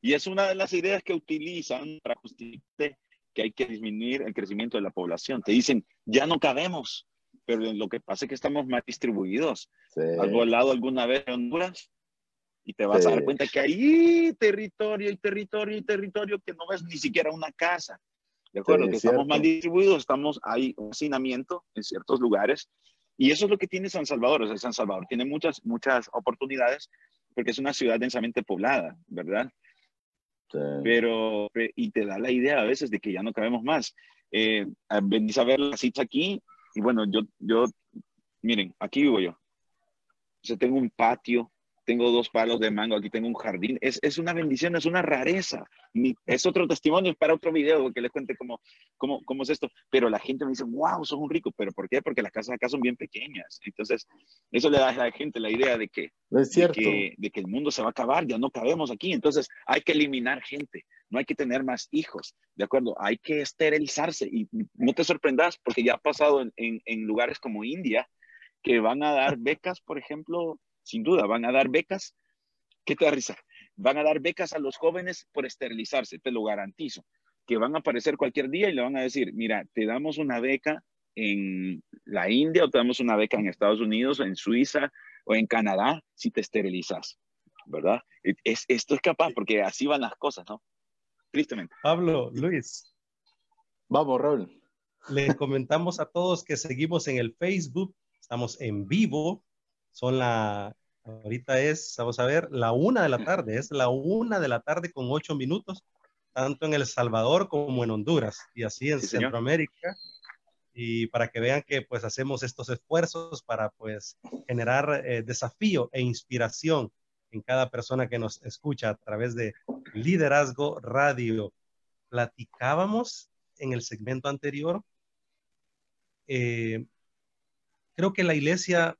Y es una de las ideas que utilizan para justificar que hay que disminuir el crecimiento de la población. Te dicen, ya no cabemos, pero lo que pasa es que estamos más distribuidos. Sí. ¿Has volado alguna vez en Honduras? y te vas sí. a dar cuenta que hay territorio y territorio y territorio que no ves ni siquiera una casa. ¿De acuerdo? Sí, que estamos mal distribuidos, estamos, hay un hacinamiento en ciertos lugares. Y eso es lo que tiene San Salvador. O sea, San Salvador tiene muchas, muchas oportunidades porque es una ciudad densamente poblada, ¿verdad? Sí. Pero, y te da la idea a veces de que ya no cabemos más. Eh, venís a ver la cita aquí y bueno, yo, yo, miren, aquí vivo yo. O sea, tengo un patio tengo dos palos de mango, aquí tengo un jardín. Es, es una bendición, es una rareza. Es otro testimonio para otro video que les cuente cómo, cómo, cómo es esto. Pero la gente me dice, wow, sos un rico. ¿Pero por qué? Porque las casas acá son bien pequeñas. Entonces, eso le da a la gente la idea de que, es cierto. De, que, de que el mundo se va a acabar, ya no cabemos aquí. Entonces, hay que eliminar gente. No hay que tener más hijos, ¿de acuerdo? Hay que esterilizarse. Y no te sorprendas, porque ya ha pasado en, en, en lugares como India, que van a dar becas, por ejemplo, sin duda, van a dar becas. ¿Qué te da risa? Van a dar becas a los jóvenes por esterilizarse, te lo garantizo. Que van a aparecer cualquier día y le van a decir, mira, te damos una beca en la India o te damos una beca en Estados Unidos o en Suiza o en Canadá si te esterilizas, ¿verdad? Es, esto es capaz porque así van las cosas, ¿no? Tristemente. Pablo, Luis. Vamos, Raúl. Les comentamos a todos que seguimos en el Facebook, estamos en vivo, son la, ahorita es, vamos a ver, la una de la tarde, es la una de la tarde con ocho minutos, tanto en El Salvador como en Honduras y así en sí, Centroamérica. Y para que vean que pues hacemos estos esfuerzos para pues generar eh, desafío e inspiración en cada persona que nos escucha a través de Liderazgo Radio. Platicábamos en el segmento anterior. Eh, creo que la iglesia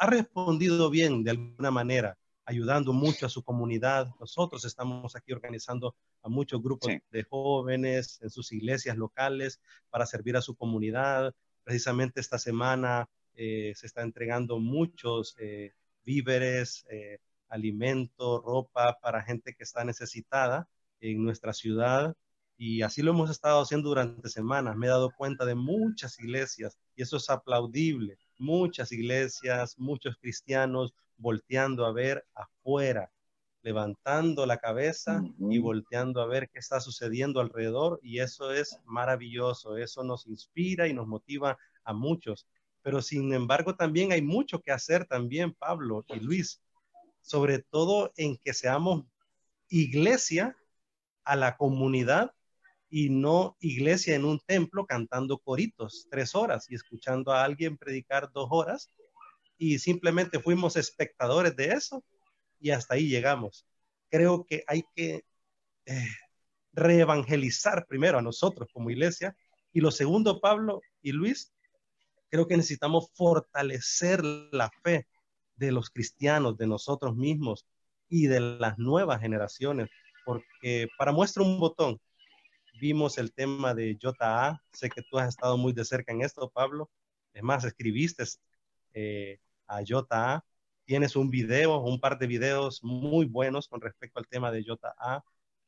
ha respondido bien de alguna manera, ayudando mucho a su comunidad. Nosotros estamos aquí organizando a muchos grupos sí. de jóvenes en sus iglesias locales para servir a su comunidad. Precisamente esta semana eh, se está entregando muchos eh, víveres, eh, alimento, ropa para gente que está necesitada en nuestra ciudad. Y así lo hemos estado haciendo durante semanas. Me he dado cuenta de muchas iglesias y eso es aplaudible muchas iglesias, muchos cristianos volteando a ver afuera, levantando la cabeza uh -huh. y volteando a ver qué está sucediendo alrededor y eso es maravilloso, eso nos inspira y nos motiva a muchos. Pero sin embargo también hay mucho que hacer también, Pablo y Luis, sobre todo en que seamos iglesia a la comunidad y no iglesia en un templo cantando coritos tres horas y escuchando a alguien predicar dos horas y simplemente fuimos espectadores de eso y hasta ahí llegamos. Creo que hay que eh, reevangelizar primero a nosotros como iglesia y lo segundo, Pablo y Luis, creo que necesitamos fortalecer la fe de los cristianos, de nosotros mismos y de las nuevas generaciones, porque para muestra un botón, vimos el tema de JA. Sé que tú has estado muy de cerca en esto, Pablo. Es más, escribiste eh, a JA. Tienes un video, un par de videos muy buenos con respecto al tema de JA.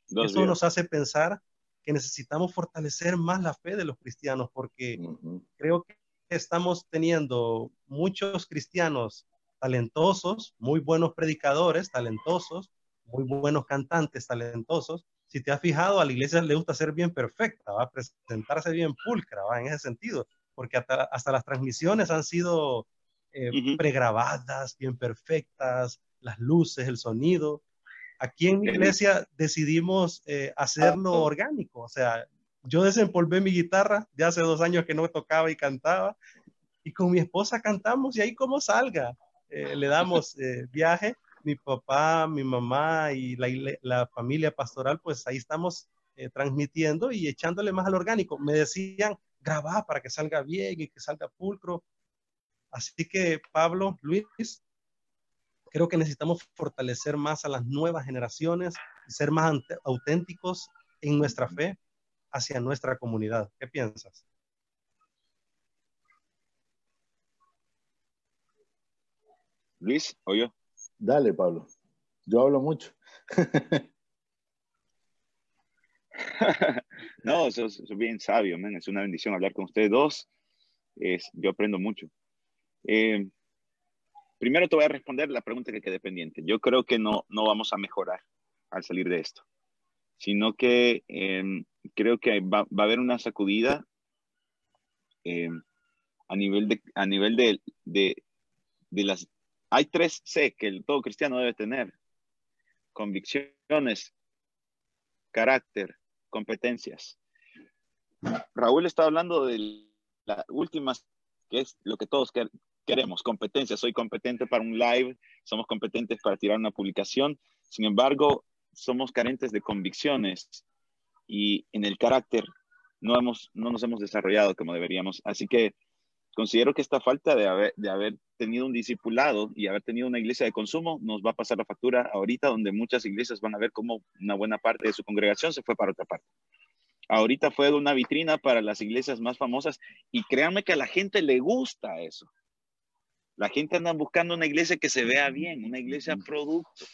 Dos Eso días. nos hace pensar que necesitamos fortalecer más la fe de los cristianos porque uh -huh. creo que estamos teniendo muchos cristianos talentosos, muy buenos predicadores, talentosos, muy buenos cantantes, talentosos, si te has fijado, a la iglesia le gusta ser bien perfecta, va a presentarse bien pulcra, va en ese sentido, porque hasta, hasta las transmisiones han sido eh, uh -huh. pregrabadas, bien perfectas, las luces, el sonido. Aquí en mi iglesia decidimos eh, hacerlo orgánico, o sea, yo desempolvé mi guitarra, ya hace dos años que no tocaba y cantaba, y con mi esposa cantamos y ahí como salga. eh, le damos viaje. Mi papá, mi mamá y la, la familia pastoral, pues ahí estamos eh, transmitiendo y echándole más al orgánico. Me decían, grabar para que salga bien y que salga pulcro. Así que, Pablo, Luis, creo que necesitamos fortalecer más a las nuevas generaciones y ser más auténticos en nuestra fe hacia nuestra comunidad. ¿Qué piensas? Luis, o yo. Dale, Pablo. Yo hablo mucho. <laughs> no, soy bien sabio, man. es una bendición hablar con ustedes dos. Es, yo aprendo mucho. Eh, primero te voy a responder la pregunta que quede pendiente. Yo creo que no, no vamos a mejorar al salir de esto, sino que em, creo que va, va, a haber una sacudida em, a nivel de, a nivel de, de, de las... Hay tres C que todo cristiano debe tener. Convicciones, carácter competencias. Raúl está hablando de las últimas, que es lo que todos queremos, competencias. Soy competente para un live, somos competentes para tirar una publicación. Sin embargo, somos carentes de convicciones y en el carácter no, hemos, no nos hemos desarrollado como deberíamos. Así que considero que esta falta de haber, de haber tenido un discipulado y haber tenido una iglesia de consumo nos va a pasar la factura ahorita, donde muchas iglesias van a ver cómo una buena parte de su congregación se fue para otra parte. Ahorita fue una vitrina para las iglesias más famosas y créanme que a la gente le gusta eso. La gente anda buscando una iglesia que se vea bien, una iglesia producto.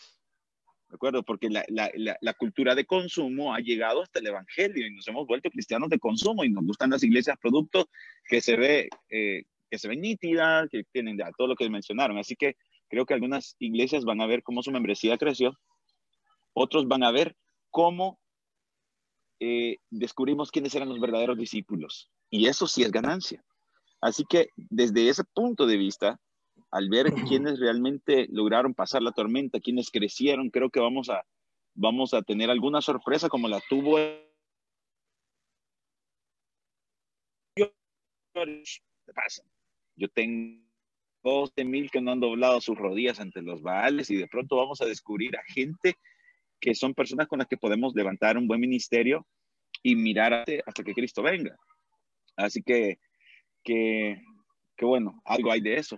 ¿De? Porque la, cultura de consumo ha llegado hasta el Evangelio y nos hemos vuelto cristianos de consumo y nos gustan las iglesias producto que se ve, eh, que se ven nítidas, que tienen ya todo lo que mencionaron. Así que creo que algunas iglesias van a ver cómo su membresía creció, otros van a ver cómo eh, descubrimos quiénes eran los verdaderos discípulos. Y eso sí es ganancia. Así que desde ese punto de vista, al ver quiénes realmente lograron pasar la tormenta, quiénes crecieron, creo que vamos a, vamos a tener alguna sorpresa como la tuvo. Yo tengo 12 mil que no han doblado sus rodillas ante los baales y de pronto vamos a descubrir a gente que son personas con las que podemos levantar un buen ministerio y mirar hasta, que Cristo venga. Así que, que, que bueno, algo hay de eso.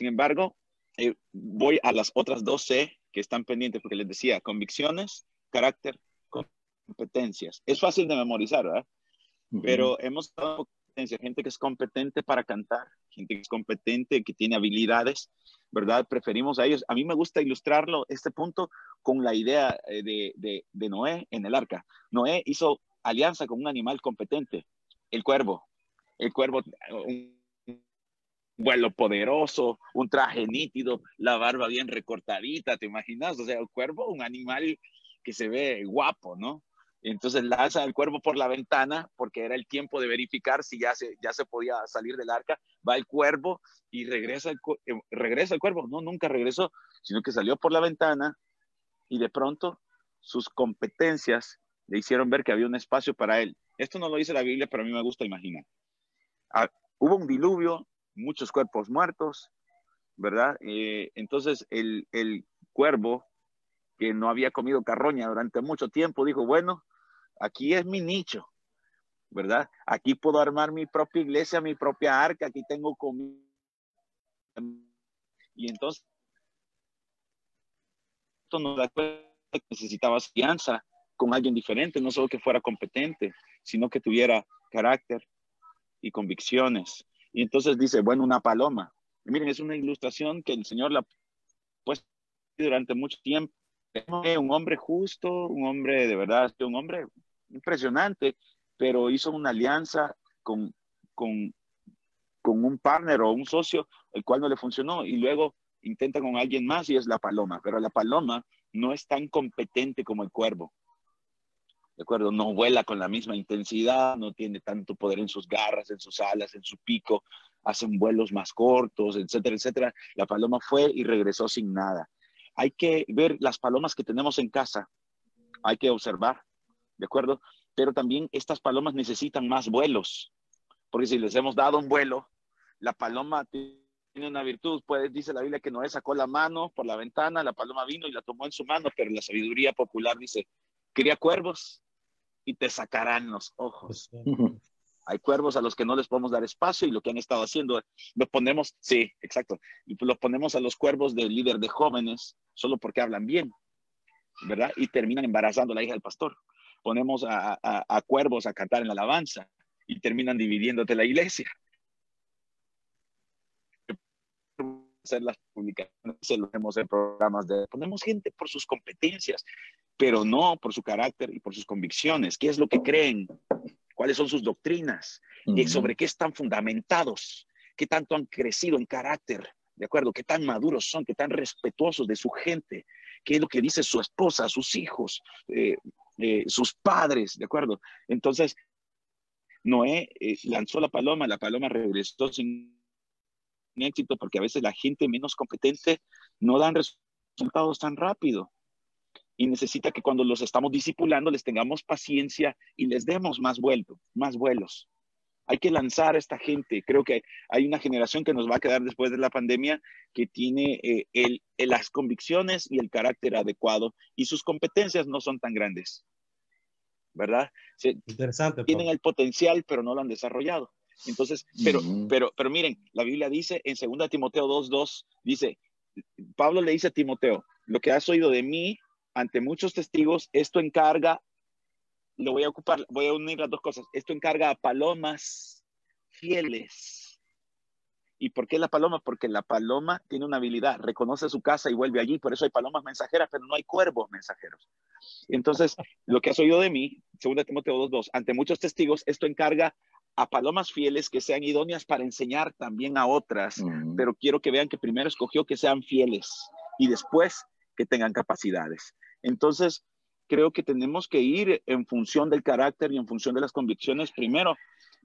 Sin embargo, eh, voy a las otras dos C que están pendientes, porque les decía, convicciones, carácter, competencias. Es fácil de memorizar, ¿verdad? Pero hemos dado competencia, gente que es competente para cantar, gente que es competente, que tiene habilidades, ¿verdad? Preferimos a ellos. A mí me gusta ilustrarlo, este punto, con la idea eh, de, de, de Noé en el arca. Noé hizo alianza con un animal competente, el cuervo. El cuervo, un vuelo poderoso, un traje nítido, la barba bien recortadita, ¿te imaginas? O sea, el cuervo, un animal que se ve guapo, ¿no? Entonces lanza el cuervo por la ventana porque era el tiempo de verificar si ya se, ya se podía salir del arca. Va el cuervo y regresa el, eh, regresa el cuervo. No, nunca regresó, sino que salió por la ventana y de pronto sus competencias le hicieron ver que había un espacio para él. Esto no lo dice la Biblia, pero a mí me gusta imaginar. Ah, hubo un diluvio, muchos cuerpos muertos, ¿verdad? Eh, entonces el, el cuervo, que no había comido carroña durante mucho tiempo, dijo, bueno, aquí es mi nicho, ¿verdad? Aquí puedo armar mi propia iglesia, mi propia arca, aquí tengo comida. Y entonces, esto nos da cuenta que necesitabas fianza con alguien diferente, no solo que fuera competente, sino que tuviera carácter y convicciones. Y entonces dice, bueno, una paloma. miren, es una ilustración que el Señor la puesto durante mucho tiempo. Un hombre justo, un hombre de verdad, un hombre impresionante, pero hizo una alianza con, con, con un partner o un socio, el cual no le funcionó, y luego intenta con alguien más y es la paloma, pero la paloma no es tan competente como el cuervo. ¿De acuerdo? No vuela con la misma intensidad, no tiene tanto poder en sus garras, en sus alas, en su pico, hacen vuelos más cortos, etcétera, etcétera. La paloma fue y regresó sin nada. Hay que ver las palomas que tenemos en casa, hay que observar, ¿de acuerdo? Pero también estas palomas necesitan más vuelos, porque si les hemos dado un vuelo, la paloma tiene una virtud. Dice la Biblia que Noé sacó la mano por la ventana, la paloma vino y la tomó en su mano, pero la sabiduría popular dice, cría cuervos y te sacarán los ojos. Pues, Hay cuervos a los que no les podemos dar espacio y lo que han estado haciendo, los ponemos, sí, exacto, y los ponemos a los cuervos del líder de jóvenes solo porque hablan bien, ¿verdad? Y terminan embarazando a la hija del pastor. Ponemos a, a- a cuervos a cantar en la alabanza y terminan dividiéndote la iglesia. Hacer las publicaciones, lo vemos en programas de... Ponemos gente por sus competencias, pero no por su carácter y por sus convicciones. ¿Qué es lo que creen? ¿Cuáles son sus doctrinas? y sobre qué están fundamentados, qué tanto han crecido en carácter, ¿de acuerdo? ¿Qué tan maduros son, qué tan respetuosos de su gente? ¿Qué es lo que dice su esposa, sus hijos, eh, eh, sus padres, ¿de acuerdo? Entonces, Noé eh, lanzó la paloma, la paloma regresó sin éxito porque a veces la gente menos competente no dan resultados tan rápido y necesita que cuando los estamos discipulando les tengamos paciencia y les demos más vuelo, más vuelos. Hay que lanzar a esta gente. Creo que hay una generación que nos va a quedar después de la pandemia que tiene eh, el, el- las convicciones y el carácter adecuado y sus competencias no son tan grandes, ¿verdad? Se- Interesante. tienen Pablo. el potencial, pero no lo han desarrollado. Entonces, pero, Ujú. pero, pero miren, la Biblia dice en 2 Timoteo 2.2, dice, Pablo le dice a Timoteo, lo que has oído de mí ante muchos testigos, esto encarga, lo voy a ocupar, voy a unir las dos cosas, esto encarga a palomas fieles. ¿Y por qué la paloma? Porque la paloma tiene una habilidad, reconoce su casa y vuelve allí, por eso hay palomas mensajeras, pero no hay cuervos mensajeros. Entonces, lo que has oído de mí, 2 Timoteo 2.2, ante muchos testigos, esto encarga a palomas fieles que sean idóneas para enseñar también a otras, pero quiero que vean que primero escogió que sean fieles y después que tengan capacidades. Entonces, creo que tenemos que ir en función del carácter y en función de las convicciones primero,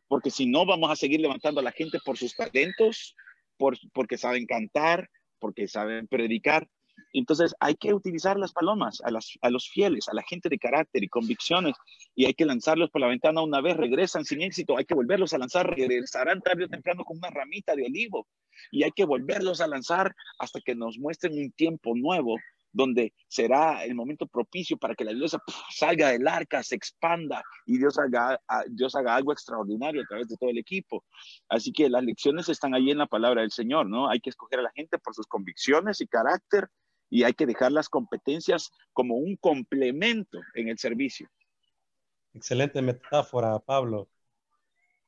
porque si no vamos a seguir levantando a la gente por sus talentos, por, porque saben cantar, porque saben predicar. Entonces hay que utilizar las palomas, a, a los fieles, a la gente de carácter y convicciones, y hay que lanzarlos por la ventana una vez, regresan sin éxito, hay que volverlos a lanzar, regresarán tarde o temprano con una ramita de olivo, y hay que volverlos a lanzar hasta que nos muestren un tiempo nuevo donde será el momento propicio para que la iglesia ¡puf! salga del arca, se expanda y Dios haga, a- Dios haga algo extraordinario a través de todo el equipo. Así que las lecciones están ahí en la palabra del Señor, ¿no? Hay que escoger a la gente por sus convicciones y carácter y hay que dejar las competencias como un complemento en el servicio. Excelente metáfora, Pablo.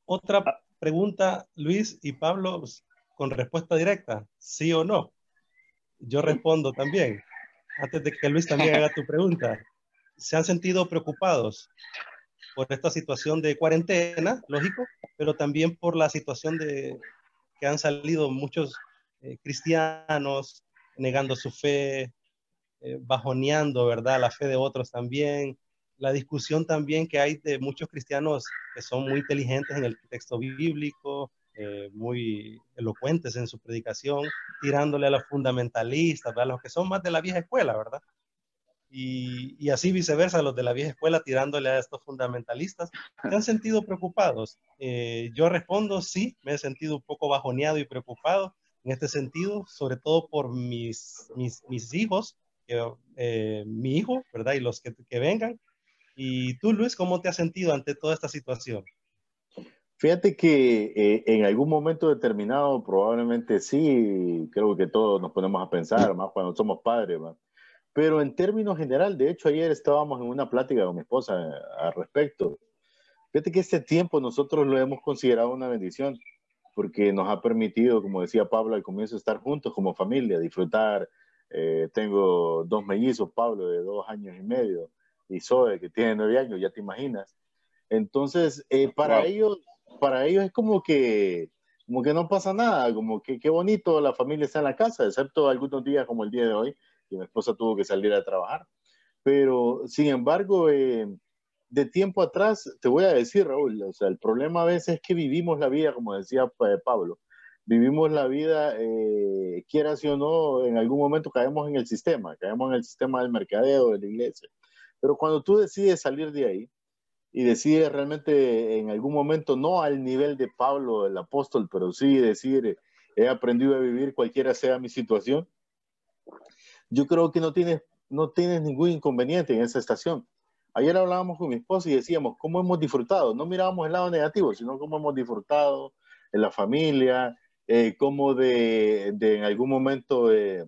Otra pregunta, Luis y Pablo, con respuesta directa, sí o no. Yo respondo también, antes de que Luis también haga tu pregunta. ¿Se han sentido preocupados por esta situación de cuarentena, lógico, pero también por la situación de que han salido muchos eh, cristianos negando su fe, eh, bajoneando, ¿verdad? La fe de otros también, la discusión también que hay de muchos cristianos que son muy inteligentes en el texto bíblico, eh, muy elocuentes en su predicación, tirándole a los fundamentalistas, ¿verdad? los que son más de la vieja escuela, ¿verdad? Y, y así viceversa, los de la vieja escuela tirándole a estos fundamentalistas. ¿Se han sentido preocupados? Eh, yo respondo, sí, me he sentido un poco bajoneado y preocupado en este sentido, sobre todo por mis, mis, mis hijos, eh, mi hijo, ¿verdad? Y los que, que vengan. Y tú, Luis, ¿cómo te has sentido ante toda esta situación? Fíjate que eh, en algún momento determinado probablemente sí, creo que todos nos ponemos a pensar, más cuando somos padres, ¿va? pero en términos general, de hecho ayer estábamos en una plática con mi esposa al respecto. Fíjate que este tiempo nosotros lo hemos considerado una bendición, porque nos ha permitido, como decía Pablo al comienzo, estar juntos como familia, disfrutar. Eh, tengo dos mellizos, Pablo de dos años y medio, y Zoe que tiene nueve años, ya te imaginas. Entonces, eh, para Wow. ellos, para ellos es como que, como que no pasa nada, como que qué bonito la familia está en la casa, excepto algunos días como el día de hoy, que mi esposa tuvo que salir a trabajar. Pero, sin embargo, eh, de tiempo atrás, te voy a decir, Raúl, o sea, el problema a veces es que vivimos la vida, como decía eh, Pablo, vivimos la vida, eh, quieras o no, en algún momento caemos en el sistema, caemos en el sistema del mercadeo, de la iglesia. Pero cuando tú decides salir de ahí y decides realmente en algún momento, no al nivel de Pablo, el apóstol, pero sí decir, he aprendido a vivir cualquiera sea mi situación. Yo creo que no tienes, no tienes ningún inconveniente en esa estación. Ayer hablábamos con mi esposa y decíamos cómo hemos disfrutado. No mirábamos el lado negativo, sino cómo hemos disfrutado en la familia, eh, cómo de, de, en algún momento eh,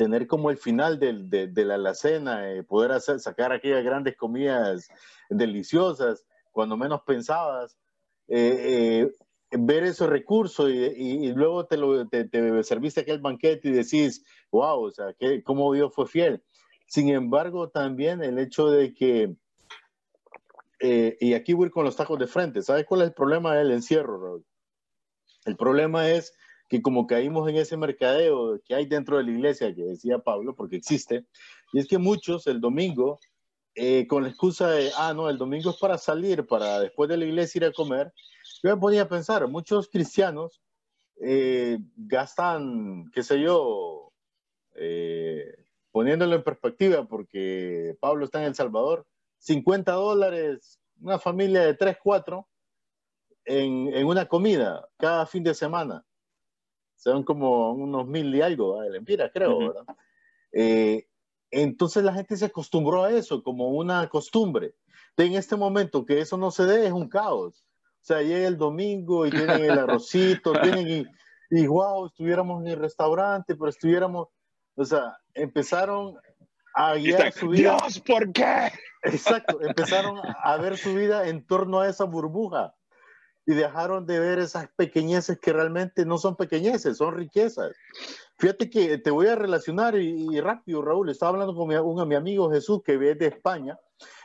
tener como el final de, de, la alacena, eh, poder hacer, sacar aquellas grandes comidas deliciosas cuando menos pensabas, eh, eh, ver esos recursos y, y, y luego te, lo, te, te, serviste aquel banquete y decís, wow, o sea, que, cómo Dios fue fiel. Sin embargo, también el hecho de que, eh, y aquí voy con los tacos de frente, ¿sabes cuál es el problema del encierro, Raúl? El problema es que como caímos en ese mercadeo que hay dentro de la iglesia, que decía Pablo, porque existe, y es que muchos el domingo, eh, con la excusa de, ah, no, el domingo es para salir, para después de la iglesia ir a comer, yo me ponía a pensar, muchos cristianos eh, gastan, qué sé yo, eh, poniéndolo en perspectiva, porque Pablo está en El Salvador, 50 dólares, una familia de 3, 4, en, en, una comida cada fin de semana. Son como unos mil y algo, el Empira, creo, uh -huh. ¿verdad? Eh, entonces la gente se acostumbró a eso como una costumbre. De en este momento que eso no se dé es un caos. O sea, llega el domingo y tienen el arrocito, <laughs> tienen y, y wow, estuviéramos en el restaurante, pero estuviéramos, o sea, empezaron a guiar su vida. Dios, ¿por qué? Exacto, empezaron a ver su vida en torno a esa burbuja y dejaron de ver esas pequeñeces que realmente no son pequeñeces, son riquezas. Fíjate que te voy a relacionar y, y rápido, Raúl, estaba hablando con mi, un, mi amigo Jesús que es de España,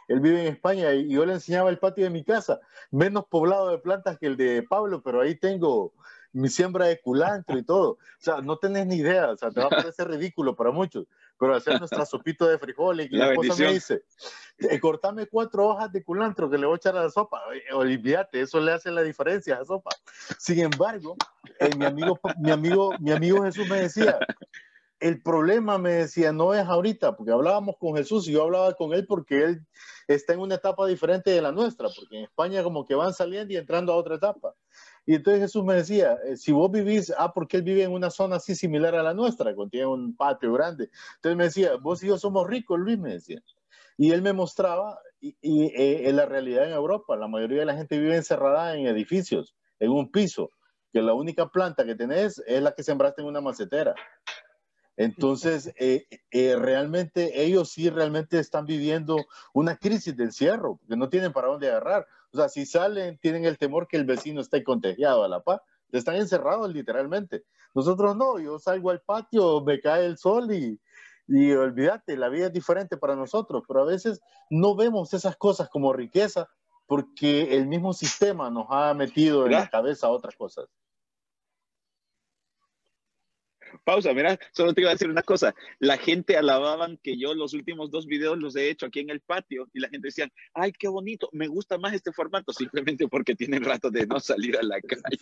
él vive en España y yo le enseñaba el patio de mi casa, menos poblado de plantas que el de Pablo, pero ahí tengo mi siembra de culantro y todo. O sea, no tenés ni idea, o sea, te va a parecer ridículo para muchos, pero hacer nuestra sopita de frijoles y la, la esposa me dice, eh, cortame cuatro hojas de culantro que le voy a echar a la sopa. Olvídate, eso le hace la diferencia a la sopa. Sin embargo, eh, mi, amigo, mi, amigo, mi amigo Jesús me decía, el problema, me decía, no es ahorita, porque hablábamos con Jesús y yo hablaba con él porque él está en una etapa diferente de la nuestra, porque en España como que van saliendo y entrando a otra etapa. Y entonces Jesús me decía, eh, si vos vivís, ah, porque él vive en una zona así similar a la nuestra, contiene un patio grande. Entonces me decía, vos y yo somos ricos, Luis, me decía. Y él me mostraba, y, y eh, en la realidad en Europa, la mayoría de la gente vive encerrada en edificios, en un piso, que la única planta que tenés es la que sembraste en una macetera. Entonces, <laughs> eh, eh, realmente ellos sí realmente están viviendo una crisis de encierro, porque no tienen para dónde agarrar. O sea, si salen, tienen el temor que el vecino esté contagiado a la paz. Están encerrados literalmente. Nosotros no, yo salgo al patio, me cae el sol y, y olvídate, la vida es diferente para nosotros, pero a veces no vemos esas cosas como riqueza porque el mismo sistema nos ha metido en la cabeza otras cosas. Pausa, mira, solo te iba a decir una cosa. La gente alababan que yo los últimos dos videos los he hecho aquí en el patio y la gente decía, ay, qué bonito, me gusta más este formato, simplemente porque tienen rato de no salir a la calle.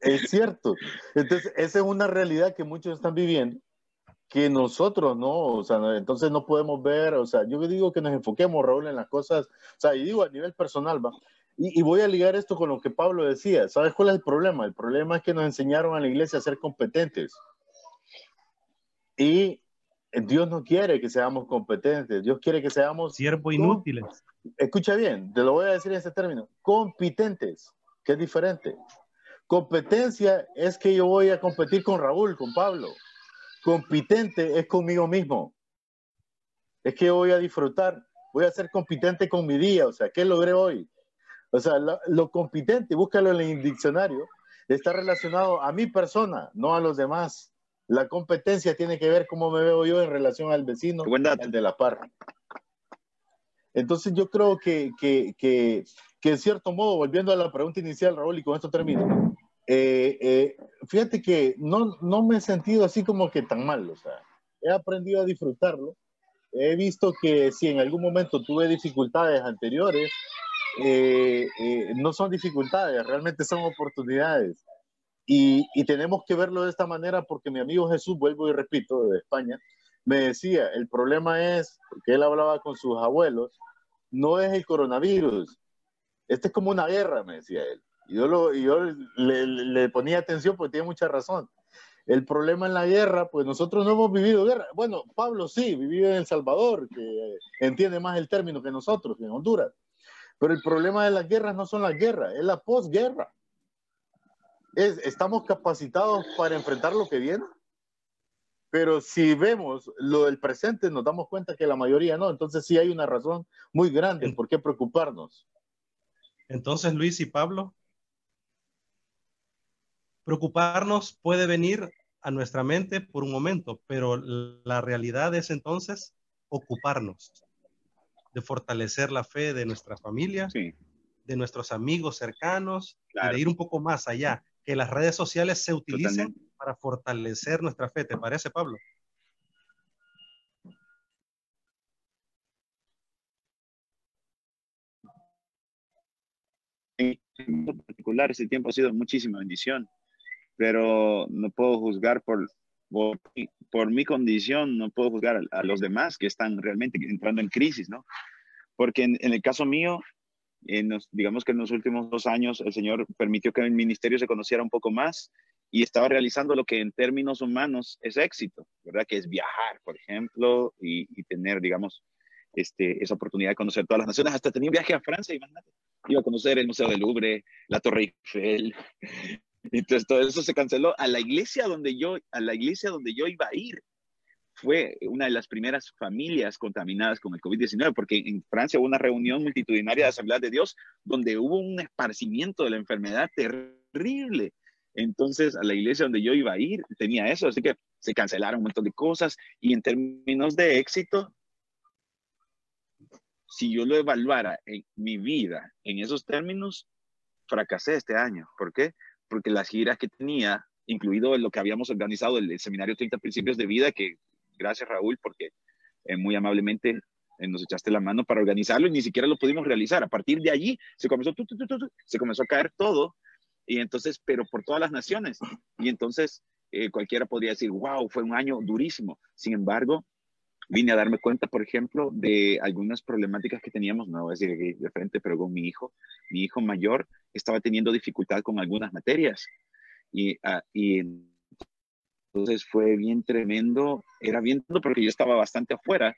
Es cierto. Entonces, esa es una realidad que muchos están viviendo que nosotros no, o sea, entonces no podemos ver, o sea, yo digo que nos enfoquemos, Raúl, en las cosas, o sea, y digo a nivel personal, va, y, y, voy a ligar esto con lo que Pablo decía. ¿Sabes cuál es el problema? El problema es que nos enseñaron a la iglesia a ser competentes. Y Dios no quiere que seamos competentes. Dios quiere que seamos... Siervos inútiles. Escucha bien, te lo voy a decir en este término. Competentes, que es diferente. Competencia es que yo voy a competir con Raúl, con Pablo. Competente es conmigo mismo. Es que yo voy a disfrutar, voy a ser competente con mi día. O sea, ¿qué logré hoy? O sea, lo, lo, competente, búscalo en el diccionario, está relacionado a mi persona, no a los demás. La competencia tiene que ver cómo me veo yo en relación al vecino, el de la par. Entonces yo creo que, que, que, que, en cierto modo, volviendo a la pregunta inicial, Raúl, y con esto termino, eh, eh, fíjate que no, no me he sentido así como que tan mal, o sea, he aprendido a disfrutarlo. He visto que si en algún momento tuve dificultades anteriores, eh, eh, no son dificultades, realmente son oportunidades. Y, y, tenemos que verlo de esta manera porque mi amigo Jesús, vuelvo y repito, de España, me decía, el problema es, porque él hablaba con sus abuelos, no es el coronavirus, este es como una guerra, me decía él. Yo, lo, yo le, le ponía atención porque tiene mucha razón. El problema en la guerra, pues nosotros no hemos vivido guerra. Bueno, Pablo sí, vivió en El Salvador, que entiende más el término que nosotros, en Honduras. Pero el problema de las guerras no son las guerras, es la posguerra. Es, ¿Estamos capacitados para enfrentar lo que viene? Pero si vemos lo del presente, nos damos cuenta que la mayoría no. Entonces sí hay una razón muy grande por qué preocuparnos. Entonces, Luis y Pablo, preocuparnos puede venir a nuestra mente por un momento, pero la realidad es entonces ocuparnos de fortalecer la fe de nuestra familia, de nuestros amigos cercanos, y de ir un poco más allá, que las redes sociales se utilicen para fortalecer nuestra fe. ¿Te parece, Pablo? En particular, ese tiempo ha sido muchísima bendición pero no puedo juzgar por, por, mi condición, no puedo juzgar a, los demás que están realmente entrando en crisis, ¿no? Porque en, el caso mío, digamos que en los últimos dos años el Señor permitió que el ministerio se conociera un poco más y estaba realizando lo que en términos humanos es éxito, ¿verdad? Que es viajar, por ejemplo, y, tener, digamos, este, esa oportunidad de conocer todas las naciones. Hasta tenía un viaje a Francia, imagínate. Iba a conocer el Museo del Louvre, la Torre Eiffel, entonces todo eso se canceló. A la iglesia donde yo, a la iglesia donde yo iba a ir, fue una de las primeras familias contaminadas con el COVID-19, porque en Francia hubo una reunión multitudinaria de Asamblea de Dios donde hubo un esparcimiento de la enfermedad terrible. Entonces, a la iglesia donde yo iba a ir tenía eso, así que se cancelaron un montón de cosas y en términos de éxito, si yo lo evaluara en mi vida en esos términos, fracasé este año. ¿Por qué? Porque las giras que tenía, incluido lo que habíamos organizado, el, seminario 30 Principios de Vida, que gracias Raúl, porque eh, muy amablemente eh, nos echaste la mano para organizarlo y ni siquiera lo pudimos realizar. A partir de allí se comenzó, se comenzó a caer todo, y entonces, pero por todas las naciones. Y entonces eh, cualquiera podría decir, wow, fue un año durísimo. Sin embargo, vine a darme cuenta, por ejemplo, de algunas problemáticas que teníamos, no voy a decir de frente, pero con mi hijo. Mi hijo mayor estaba teniendo dificultad con algunas materias. Y, uh, y entonces fue bien tremendo, era bien tremendo porque yo estaba bastante afuera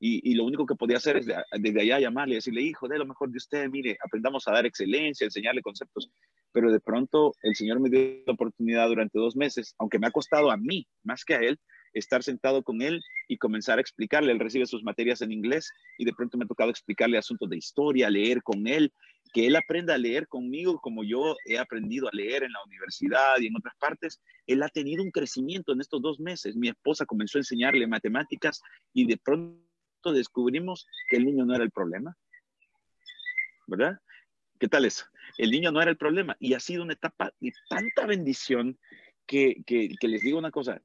y, y, lo único que podía hacer es desde allá llamarle y decirle, hijo, de lo mejor de usted, mire, aprendamos a dar excelencia, enseñarle conceptos. Pero de pronto el Señor me dio la oportunidad durante dos meses, aunque me ha costado a mí más que a Él, estar sentado con él y comenzar a explicarle. Él recibe sus materias en inglés y de pronto me ha tocado explicarle asuntos de historia, leer con él, que él aprenda a leer conmigo como yo he aprendido a leer en la universidad y en otras partes. Él ha tenido un crecimiento en estos dos meses. Mi esposa comenzó a enseñarle matemáticas y de pronto descubrimos que el niño no era el problema. ¿Verdad? ¿Qué tal eso? El niño no era el problema y ha sido una etapa de tanta bendición que, que, que les digo una cosa,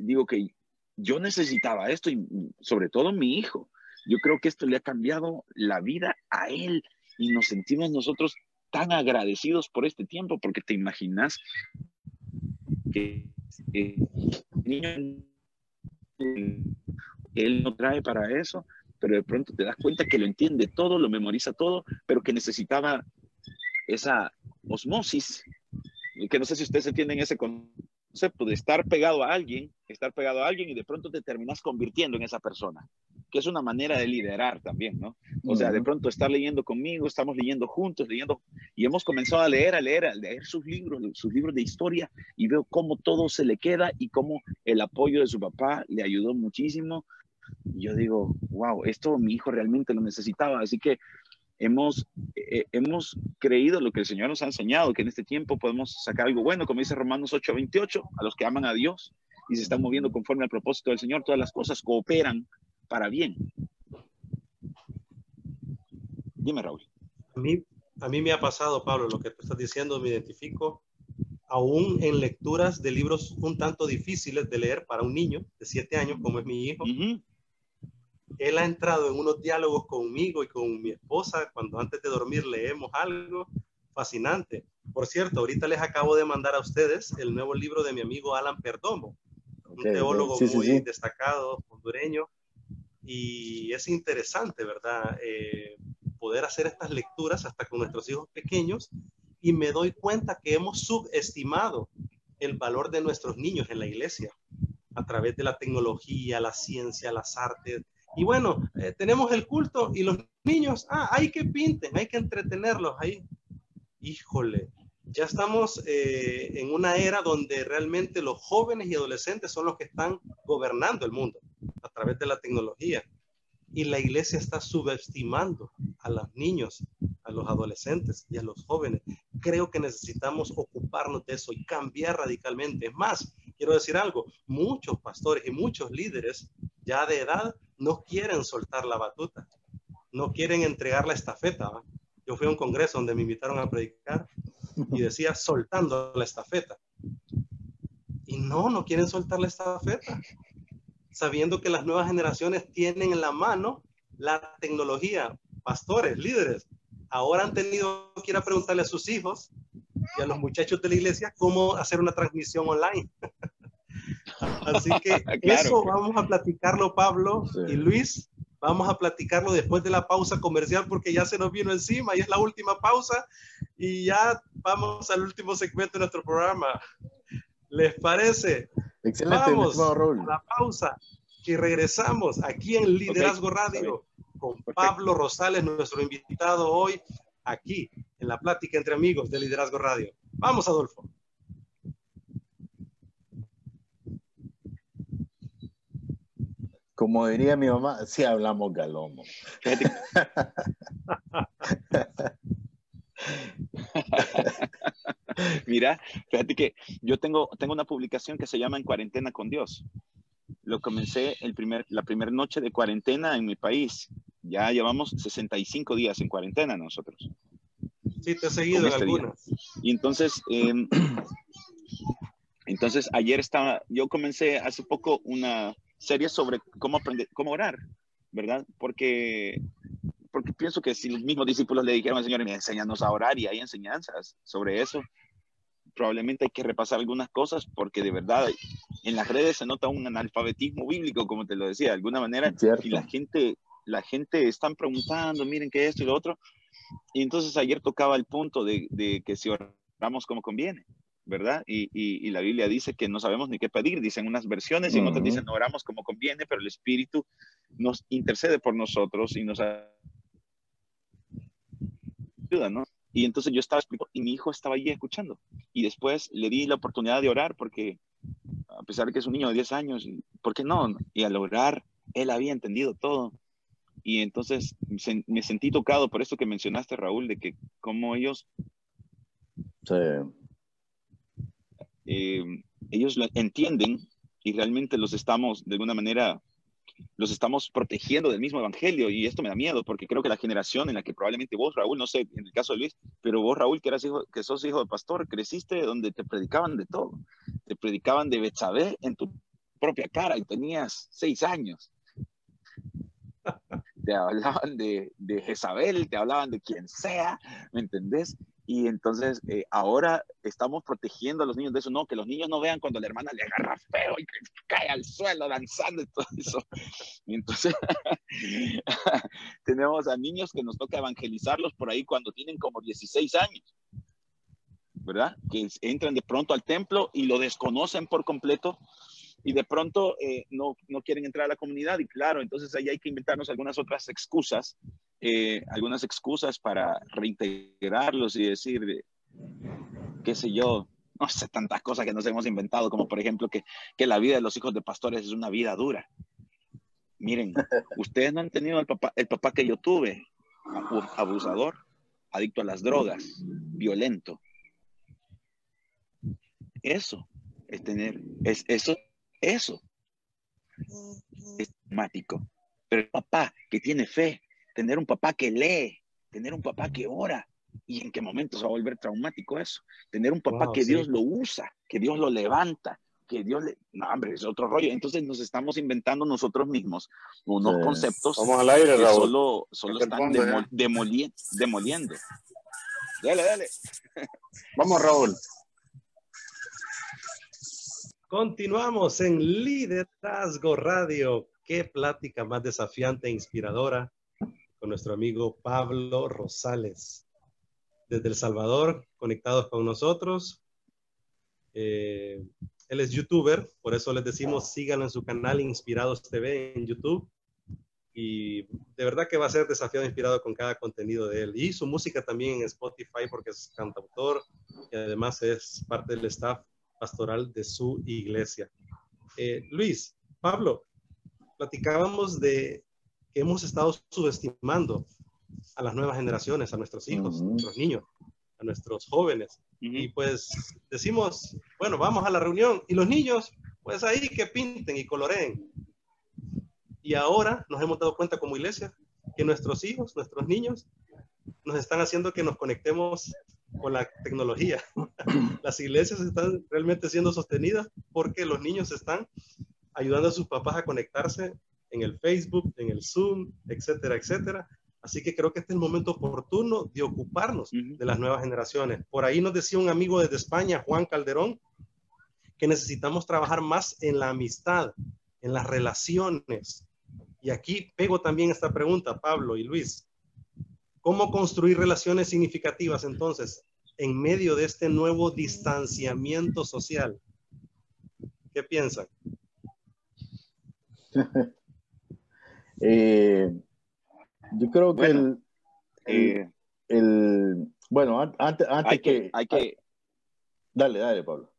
digo que yo necesitaba esto y sobre todo mi hijo. Yo creo que esto le ha cambiado la vida a él y nos sentimos nosotros tan agradecidos por este tiempo porque te imaginas que el niño él no trae para eso, pero de pronto te das cuenta que lo entiende todo, lo memoriza todo, pero que necesitaba esa osmosis, que no sé si ustedes entienden ese concepto concepto de estar pegado a alguien, estar pegado a alguien y de pronto te terminas convirtiendo en esa persona, que es una manera de liderar también, ¿no? O sea, de pronto estar leyendo conmigo, estamos leyendo juntos, leyendo, y hemos comenzado a leer, a leer, a leer sus libros, sus libros de historia, y veo cómo todo se le queda y cómo el apoyo de su papá le ayudó muchísimo. Y yo digo, wow, esto mi hijo realmente lo necesitaba, así que hemos, eh, hemos creído lo que el Señor nos ha enseñado, que en este tiempo podemos sacar algo bueno, como dice Romanos 8:28, a los que aman a Dios y se están moviendo conforme al propósito del Señor, todas las cosas cooperan para bien. Dime, Raúl. A mí, a mí me ha pasado, Pablo, lo que tú estás diciendo, me identifico aún en lecturas de libros un tanto difíciles de leer para un niño de siete años, como es mi hijo él ha entrado en unos diálogos conmigo y con mi esposa cuando antes de dormir leemos algo fascinante. Por cierto, ahorita les acabo de mandar a ustedes el nuevo libro de mi amigo Alan Perdomo, un teólogo muy destacado, hondureño, y es interesante, ¿verdad? Eh, poder hacer estas lecturas hasta con nuestros hijos pequeños y me doy cuenta que hemos subestimado el valor de nuestros niños en la iglesia a través de la tecnología, la ciencia, las artes. Y bueno, eh, tenemos el culto y los niños, ah, hay que pinten, hay que entretenerlos ahí. Híjole, ya estamos eh, en una era donde realmente los jóvenes y adolescentes son los que están gobernando el mundo a través de la tecnología. Y la iglesia está subestimando a los niños, a los adolescentes y a los jóvenes. Creo que necesitamos ocuparnos de eso y cambiar radicalmente. Es más, quiero decir algo, muchos pastores y muchos líderes ya de edad no quieren soltar la batuta, no quieren entregar la estafeta. Yo fui a un congreso donde me invitaron a predicar y <laughs> decía soltando la estafeta. Y no, no quieren soltar la estafeta sabiendo que las nuevas generaciones tienen en la mano la tecnología. Pastores, líderes, ahora han tenido que ir a preguntarle a sus hijos y a los muchachos de la iglesia cómo hacer una transmisión online. Así <laughs> que eso vamos a platicarlo, Pablo y Luis. Vamos a platicarlo después de la pausa comercial porque ya se nos vino encima y es la última pausa y ya vamos al último segmento de nuestro programa. ¿Les parece? Excelente, Vamos a la pausa y regresamos aquí en Liderazgo Radio con Pablo Rosales, nuestro invitado hoy aquí en la plática entre amigos de Liderazgo Radio. Vamos, Adolfo. Como diría mi mamá, si hablamos galomo. <laughs> Mira, fíjate que yo tengo, tengo una publicación que se llama En cuarentena con Dios. Lo comencé el primer, la primera noche de cuarentena en mi país. Ya llevamos 65 días en cuarentena nosotros. Sí, te he seguido en este Y entonces, em, <clears throat> entonces ayer estaba, yo comencé hace poco una serie sobre cómo aprender, cómo orar, ¿verdad? Porque porque pienso que si los mismos discípulos le dijeron al Señor, enséñanos a orar y hay enseñanzas sobre eso, probablemente hay que repasar algunas cosas porque de verdad en las redes se nota un analfabetismo bíblico, como te lo decía, de alguna manera, y la gente, la gente están preguntando, miren qué esto y lo otro, y entonces ayer tocaba el punto de, de que si oramos como conviene, ¿verdad? Y, y, la Biblia dice que no sabemos ni qué pedir, dicen unas versiones y en otras dicen no oramos como conviene, pero el Espíritu nos intercede por nosotros y nos ¿no? Y entonces yo estaba explicando y mi hijo estaba allí escuchando. Y después le di la oportunidad de orar porque, a pesar de que es un niño de 10 años, ¿por qué no? Y al orar, él había entendido todo. Y entonces me sentí tocado por eso que mencionaste, Raúl, de que como ellos... Eh, ellos lo entienden y realmente los estamos de alguna manera los estamos protegiendo del mismo evangelio y esto me da miedo porque creo que la generación en la que probablemente vos, Raúl, no sé, en el caso de Luis, pero vos, Raúl, que eras hijo, que sos hijo de pastor, creciste donde te predicaban de todo. Te predicaban de Betsabé en tu propia cara y tenías seis años. Te hablaban de, de Jezabel, te hablaban de quien sea, ¿me entendés? Y entonces eh, ahora estamos protegiendo a los niños de eso, no, que los niños no vean cuando la hermana le agarra feo y cae al suelo danzando y todo eso. Y entonces <laughs> tenemos a niños que nos toca evangelizarlos por ahí cuando tienen como 16 años, ¿verdad? Que entran de pronto al templo y lo desconocen por completo y de pronto eh, no, no quieren entrar a la comunidad y claro, entonces ahí hay que inventarnos algunas otras excusas eh, algunas excusas para reintegrarlos y decir, qué sé yo, no sé, tantas cosas que nos hemos inventado, como por ejemplo que, que la vida de los hijos de pastores es una vida dura. Miren, <laughs> ustedes no han tenido el papá, el papá que yo tuve, abusador, adicto a las drogas, violento. Eso es tener, es eso, eso es traumático. Pero el papá que tiene fe, tener un papá que lee, tener un papá que ora. ¿Y en qué momento se va a volver traumático eso? Tener un papá que Dios lo usa, que Dios lo levanta, que Dios le... No, hombre, es otro rollo. Entonces nos estamos inventando nosotros mismos unos conceptos Vamos al aire, que solo, solo están demoliendo. Dale, dale. <laughs> Vamos, Raúl. Continuamos en Liderazgo Radio. Qué plática más desafiante e inspiradora con nuestro amigo Pablo Rosales. desde El Salvador, conectados con nosotros. Eh, él es youtuber, por eso les decimos síganlo en su canal Inspirados TV en YouTube. Y de verdad que va a ser desafiado inspirado con cada contenido de él. Y su música también en Spotify porque es cantautor y además es parte del staff pastoral de su iglesia. Eh, Luis, Pablo, platicábamos de que hemos estado subestimando a las nuevas generaciones, a nuestros hijos, a nuestros niños, a nuestros jóvenes. Y pues decimos, bueno, vamos a la reunión y los niños, pues ahí que pinten y coloreen. Y ahora nos hemos dado cuenta como iglesia que nuestros hijos, nuestros niños, nos están haciendo que nos conectemos con la tecnología. <coughs> Las iglesias están realmente siendo sostenidas porque los niños están ayudando a sus papás a conectarse en el Facebook, en el Zoom, etcétera, etcétera. Así que creo que este es el momento oportuno de ocuparnos de las nuevas generaciones. Por ahí nos decía un amigo desde España, Juan Calderón, que necesitamos trabajar más en la amistad, en las relaciones. Y aquí pego también esta pregunta, Pablo y Luis. ¿Cómo construir relaciones significativas entonces en medio de este nuevo distanciamiento social? ¿Qué piensan? <laughs> eh, yo creo que el, eh, el, bueno, antes, antes hay que, hay que... Dale, dale, Pablo.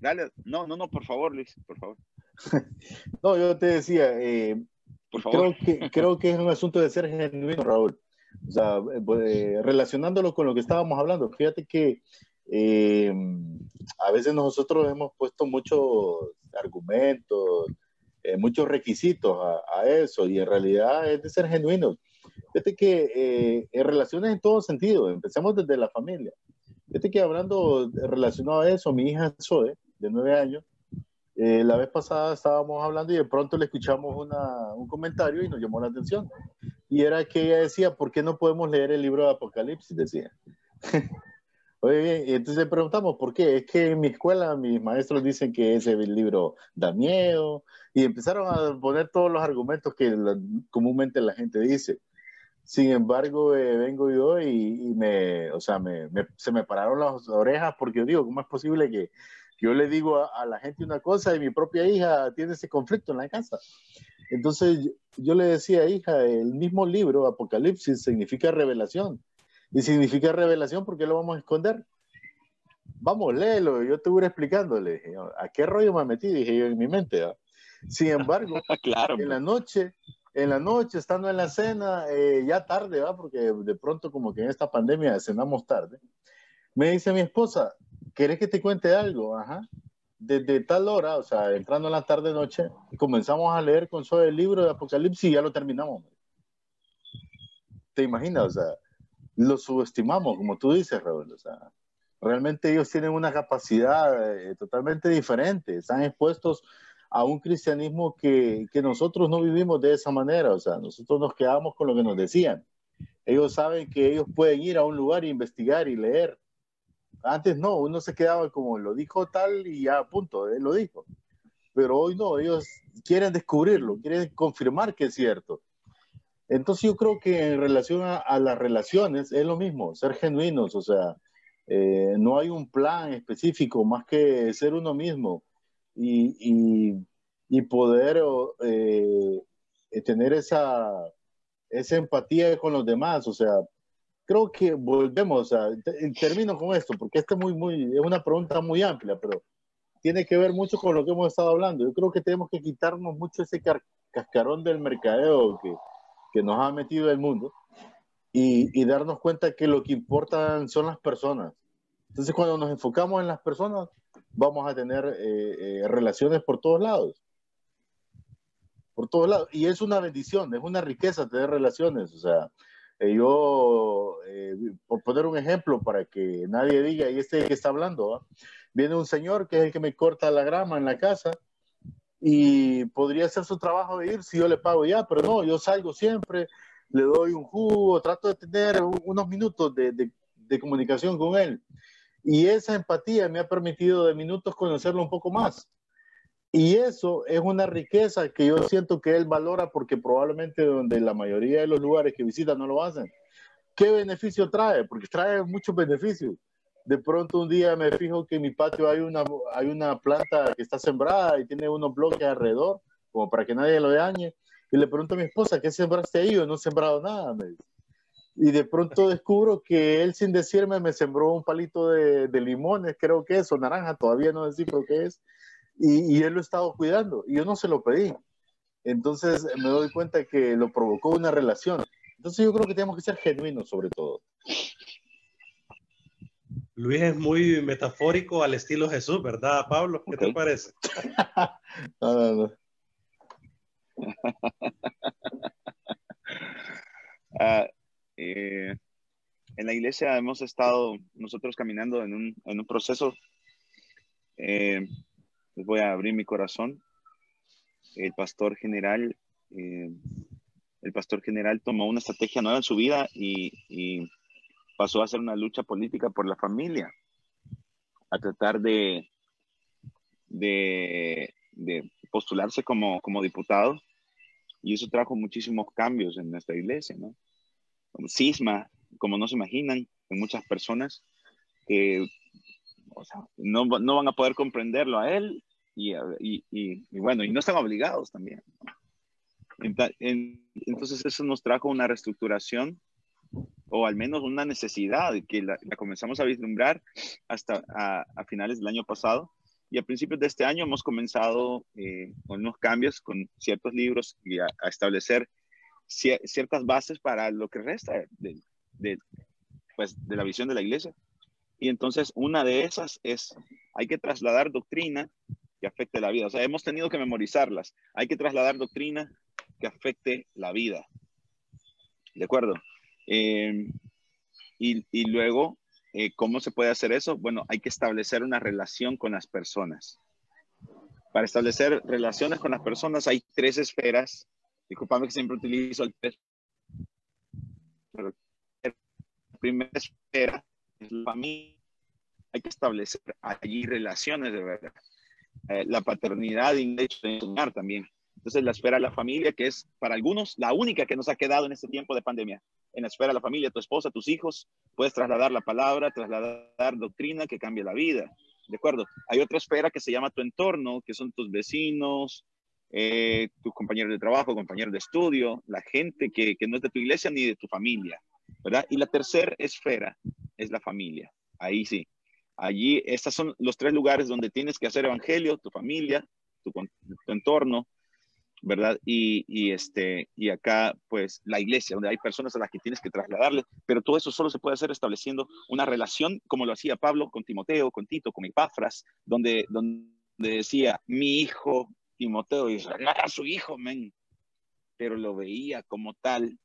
Dale, no, no, no, por favor, Luis, por favor. <laughs> no, yo te decía, eh, por favor. Creo, que, <laughs> creo que es un asunto de ser genuino, Raúl. O sea, eh, pues, relacionándolo con lo que estábamos hablando, fíjate que a veces nosotros hemos puesto muchos argumentos, eh, muchos requisitos a, eso y en realidad es de ser genuino. Fíjate que eh, en relaciones en todo sentido, empecemos desde la familia. Fíjate que hablando relacionado a eso, mi hija Zoe, de nueve años, eh, la vez pasada estábamos hablando y de pronto le escuchamos una, un comentario y nos llamó la atención. Y era que ella decía, ¿por qué no podemos leer el libro de Apocalipsis? Decía. Oye, y entonces preguntamos, ¿por qué? Es que en mi escuela mis maestros dicen que ese libro da miedo, y empezaron a poner todos los argumentos que comúnmente la gente dice. Sin embargo, eh, vengo yo y, me, o sea, me, se me pararon las orejas porque yo digo, ¿cómo es posible que, yo le digo a, la gente una cosa y mi propia hija tiene ese conflicto en la casa? Entonces yo le decía, hija, el mismo libro, Apocalipsis, significa revelación y significa revelación, ¿por qué lo vamos a esconder? Vamos, léelo, yo te voy explicándole. ¿A qué rollo me metí? Dije yo en mi mente. Sin embargo, <laughs> claro, en la noche, en la noche, estando en la cena, eh, ya tarde, ¿va? Porque de pronto como que en esta pandemia cenamos tarde, me dice mi esposa, ¿querés que te cuente algo? Ajá. Desde tal hora, o sea, entrando en la tarde-noche, comenzamos a leer con solo el libro de Apocalipsis y ya lo terminamos. ¿Te imaginas? O sea, lo subestimamos, como tú dices, Raúl. O sea, realmente ellos tienen una capacidad eh, totalmente diferente, están expuestos a un cristianismo que, que, nosotros no vivimos de esa manera, o sea, nosotros nos quedamos con lo que nos decían. Ellos saben que ellos pueden ir a un lugar e investigar y leer. Antes no, uno se quedaba como lo dijo tal y ya, punto, él lo dijo. Pero hoy no, ellos quieren descubrirlo, quieren confirmar que es cierto. Entonces yo creo que en relación a, las relaciones es lo mismo, ser genuinos, o sea, eh, no hay un plan específico más que ser uno mismo y, y, poder eh, tener esa, esa empatía con los demás, o sea, creo que volvemos, o sea, termino con esto, porque esta es, muy, muy, es una pregunta muy amplia, pero tiene que ver mucho con lo que hemos estado hablando. Yo creo que tenemos que quitarnos mucho ese cascarón del mercadeo que que nos ha metido el mundo y, darnos cuenta que lo que importan son las personas. Entonces, cuando nos enfocamos en las personas, vamos a tener eh, eh, relaciones por todos lados. Por todos lados. Y es una bendición, es una riqueza tener relaciones. O sea, eh, yo, por poner un ejemplo para que nadie diga, y este que está hablando, viene un señor que es el que me corta la grama en la casa y podría hacer su trabajo de ir si yo le pago ya, pero no, yo salgo siempre, le doy un jugo, trato de tener unos minutos de, de, comunicación con él. Y esa empatía me ha permitido de minutos conocerlo un poco más. Y eso es una riqueza que yo siento que él valora porque probablemente donde la mayoría de los lugares que visita no lo hacen. ¿Qué beneficio trae? Porque trae muchos beneficios. De pronto un día me fijo que en mi patio hay una, hay una planta que está sembrada y tiene unos bloques alrededor, como para que nadie lo dañe. Y le pregunto a mi esposa, ¿qué sembraste ahí? Yo no he sembrado nada. Y de pronto descubro que él sin decirme me sembró un palito de, de limones, creo que es, o naranja, todavía no descifro qué es y, él lo ha estado cuidando y yo no se lo pedí. Entonces me doy cuenta que lo provocó una relación. Entonces yo creo que tenemos que ser genuinos sobre todo. Luis es muy metafórico al estilo Jesús, ¿verdad, Pablo? ¿Qué okay. te parece? <laughs> no, no, no. uh, <laughs> eh, en la iglesia hemos estado nosotros caminando en un, en un proceso eh, les voy a abrir mi corazón. El pastor general, eh, el pastor general tomó una estrategia nueva en su vida y, y, pasó a hacer una lucha política por la familia, a tratar de, de, postularse como, como diputado. Y eso trajo muchísimos cambios en nuestra iglesia, ¿no? Cisma, como no se imaginan, en muchas personas que o sea, no, no, van a poder comprenderlo a él y, y, y, bueno, y no están obligados también. Entonces eso nos trajo una reestructuración o al menos una necesidad que la, comenzamos a vislumbrar hasta a, finales del año pasado y a principios de este año hemos comenzado eh, con unos cambios con ciertos libros y a, a establecer ciertas bases para lo que resta de, de, pues, de la visión de la iglesia. Y entonces una de esas es, hay que trasladar doctrina que afecte la vida. O sea, hemos tenido que memorizarlas. Hay que trasladar doctrina que afecte la vida. ¿De acuerdo? Eh, y, y, luego, eh, ¿cómo se puede hacer eso? Bueno, hay que establecer una relación con las personas. Para establecer relaciones con las personas hay tres esferas. Disculpame que siempre utilizo el tres. Pero la primera esfera es la familia. Hay que establecer allí relaciones de verdad. Eh, la paternidad y de enseñar también. Entonces, la esfera de la familia, que es para algunos la única que nos ha quedado en este tiempo de pandemia. En la esfera de la familia, tu esposa, tus hijos, puedes trasladar la palabra, trasladar doctrina que cambie la vida. ¿De acuerdo? Hay otra esfera que se llama tu entorno, que son tus vecinos, eh, tus compañeros de trabajo, compañeros de estudio, la gente que, que no es de tu iglesia ni de tu familia, ¿verdad? Y la tercera esfera es la familia. Ahí sí, Allí, estos son los tres lugares donde tienes que hacer evangelio, tu familia, tu, tu entorno, ¿verdad? Y, y, este, y acá, pues, la iglesia, donde hay personas a las que tienes que trasladarle, pero todo eso solo se puede hacer estableciendo una relación, como lo hacía Pablo con Timoteo, con Tito, con Epafras, donde, donde decía, mi hijo Timoteo, y su hijo, men, pero lo veía como tal,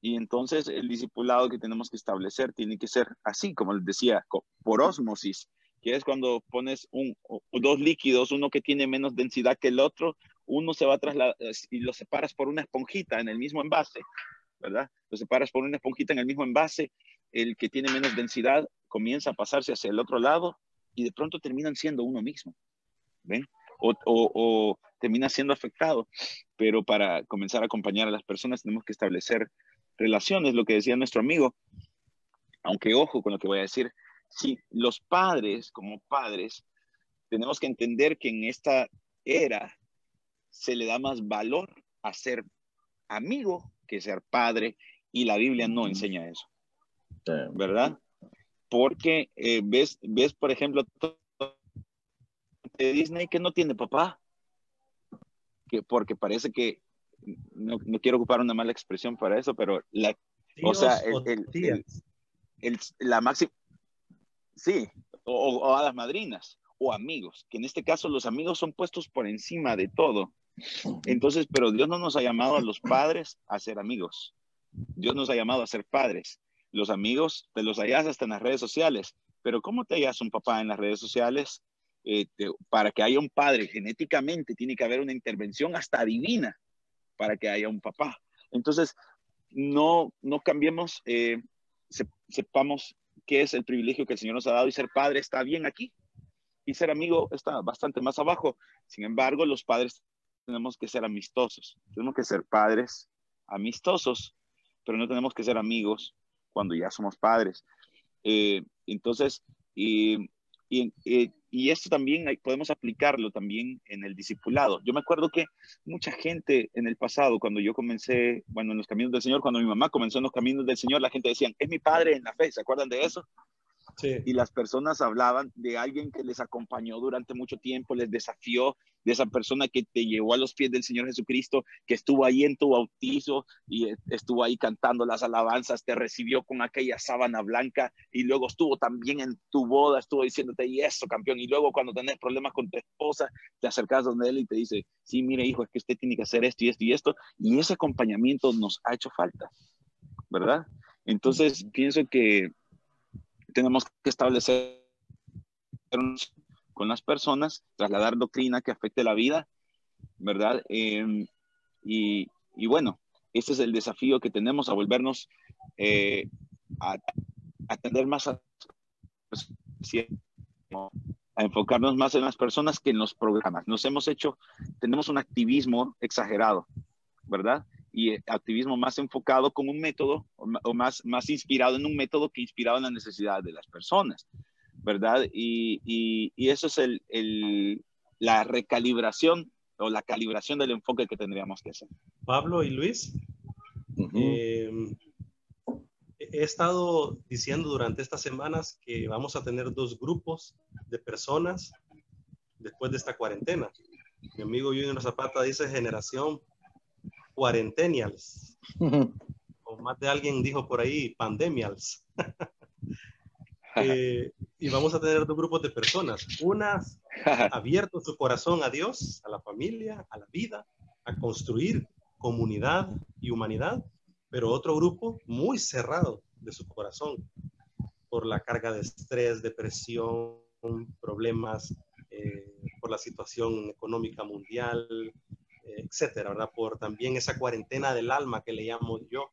y entonces el discipulado que tenemos que establecer tiene que ser así, como les decía, por osmosis, que es cuando pones un, dos líquidos, uno que tiene menos densidad que el otro, uno se va a trasladar y lo separas por una esponjita en el mismo envase, ¿verdad? Lo separas por una esponjita en el mismo envase, el que tiene menos densidad comienza a pasarse hacia el otro lado y de pronto terminan siendo uno mismo, ¿ven? O, o, o termina siendo afectado, pero para comenzar a acompañar a las personas tenemos que establecer relaciones, lo que decía nuestro amigo, aunque ojo con lo que voy a decir, si los padres como padres tenemos que entender que en esta era se le da más valor a ser amigo que ser padre y la Biblia no enseña eso, ¿verdad? Porque eh, ves, ves, por ejemplo, de Disney que no tiene papá, que porque parece que no, no, quiero ocupar una mala expresión para eso, pero la, o sea, el, el, el, la máxima, sí, o, o, a las madrinas, o amigos, que en este caso los amigos son puestos por encima de todo. Entonces, pero Dios no nos ha llamado a los padres a ser amigos. Dios nos ha llamado a ser padres. Los amigos te los hallas hasta en las redes sociales, pero ¿cómo te hallas un papá en las redes sociales? Eh, te, para que haya un padre genéticamente tiene que haber una intervención hasta divina para que haya un papá. Entonces, no, no cambiemos, eh, sepamos qué es el privilegio que el Señor nos ha dado y ser padre está bien aquí. y ser amigo está bastante más abajo. Sin embargo, los padres tenemos que ser amistosos. Tenemos que ser padres amistosos, pero no tenemos que ser amigos cuando ya somos padres. Eh, entonces, y, y, y, esto también podemos aplicarlo también en el discipulado. Yo me acuerdo que mucha gente en el pasado, cuando yo comencé, bueno, en los caminos del Señor, cuando mi mamá comenzó en los caminos del Señor, la gente decía, es mi padre en la fe, ¿se acuerdan de eso? Y las personas hablaban de alguien que les acompañó durante mucho tiempo, les desafió, de esa persona que te llevó a los pies del Señor Jesucristo, que estuvo ahí en tu bautizo y estuvo ahí cantando las alabanzas, te recibió con aquella sábana blanca y luego estuvo también en tu boda, estuvo diciéndote, y eso, campeón. Y luego cuando tenés problemas con tu esposa, te acercas donde él y te dice, sí, mire, hijo, es que usted tiene que hacer esto y esto y esto. Y ese acompañamiento nos ha hecho falta, ¿verdad? Entonces, pienso que tenemos que establecer con las personas, trasladar doctrina que afecte la vida, ¿verdad? Em, y, y, bueno, ese es el desafío que tenemos a volvernos eh, a, atender más a, a enfocarnos más en las personas que en los programas. Nos hemos hecho, tenemos un activismo exagerado, ¿verdad? y eh, activismo más enfocado con un método o, más, más inspirado en un método que inspirado en la necesidad de las personas, ¿verdad? Y, y, eso es el, el, la recalibración o la calibración del enfoque que tendríamos que hacer. Pablo y Luis, eh, he estado diciendo durante estas semanas que vamos a tener dos grupos de personas después de esta cuarentena. Mi amigo Junior Zapata dice generación cuarentenials. <laughs> o más de alguien dijo por ahí, pandemials. <laughs> <laughs> Eh, y vamos a tener dos grupos de personas. Unas <laughs> abierto su corazón a Dios, a la familia, a la vida, a construir comunidad y humanidad, pero otro grupo muy cerrado de su corazón por la carga de estrés, depresión, problemas, eh, por la situación económica mundial, etcétera, ¿verdad? Por también esa cuarentena del alma que le llamo yo,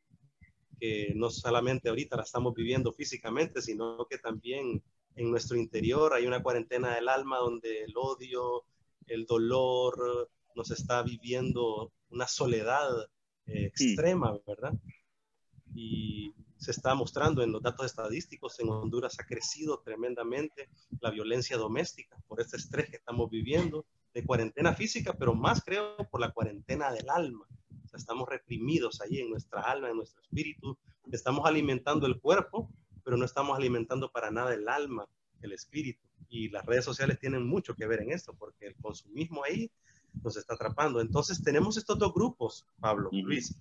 que no solamente ahorita la estamos viviendo físicamente, sino que también en nuestro interior hay una cuarentena del alma donde el odio, el dolor, nos está viviendo una soledad eh, extrema, ¿verdad? Y se está mostrando en los datos estadísticos, en Honduras ha crecido tremendamente la violencia doméstica por este estrés que estamos viviendo de cuarentena física, pero más creo por la cuarentena del alma. O sea, estamos reprimidos ahí en nuestra alma, en nuestro espíritu. Estamos alimentando el cuerpo, pero no estamos alimentando para nada el alma, el espíritu. Y las redes sociales tienen mucho que ver en esto, porque el consumismo ahí nos está atrapando. Entonces tenemos estos dos grupos, Pablo, Luis.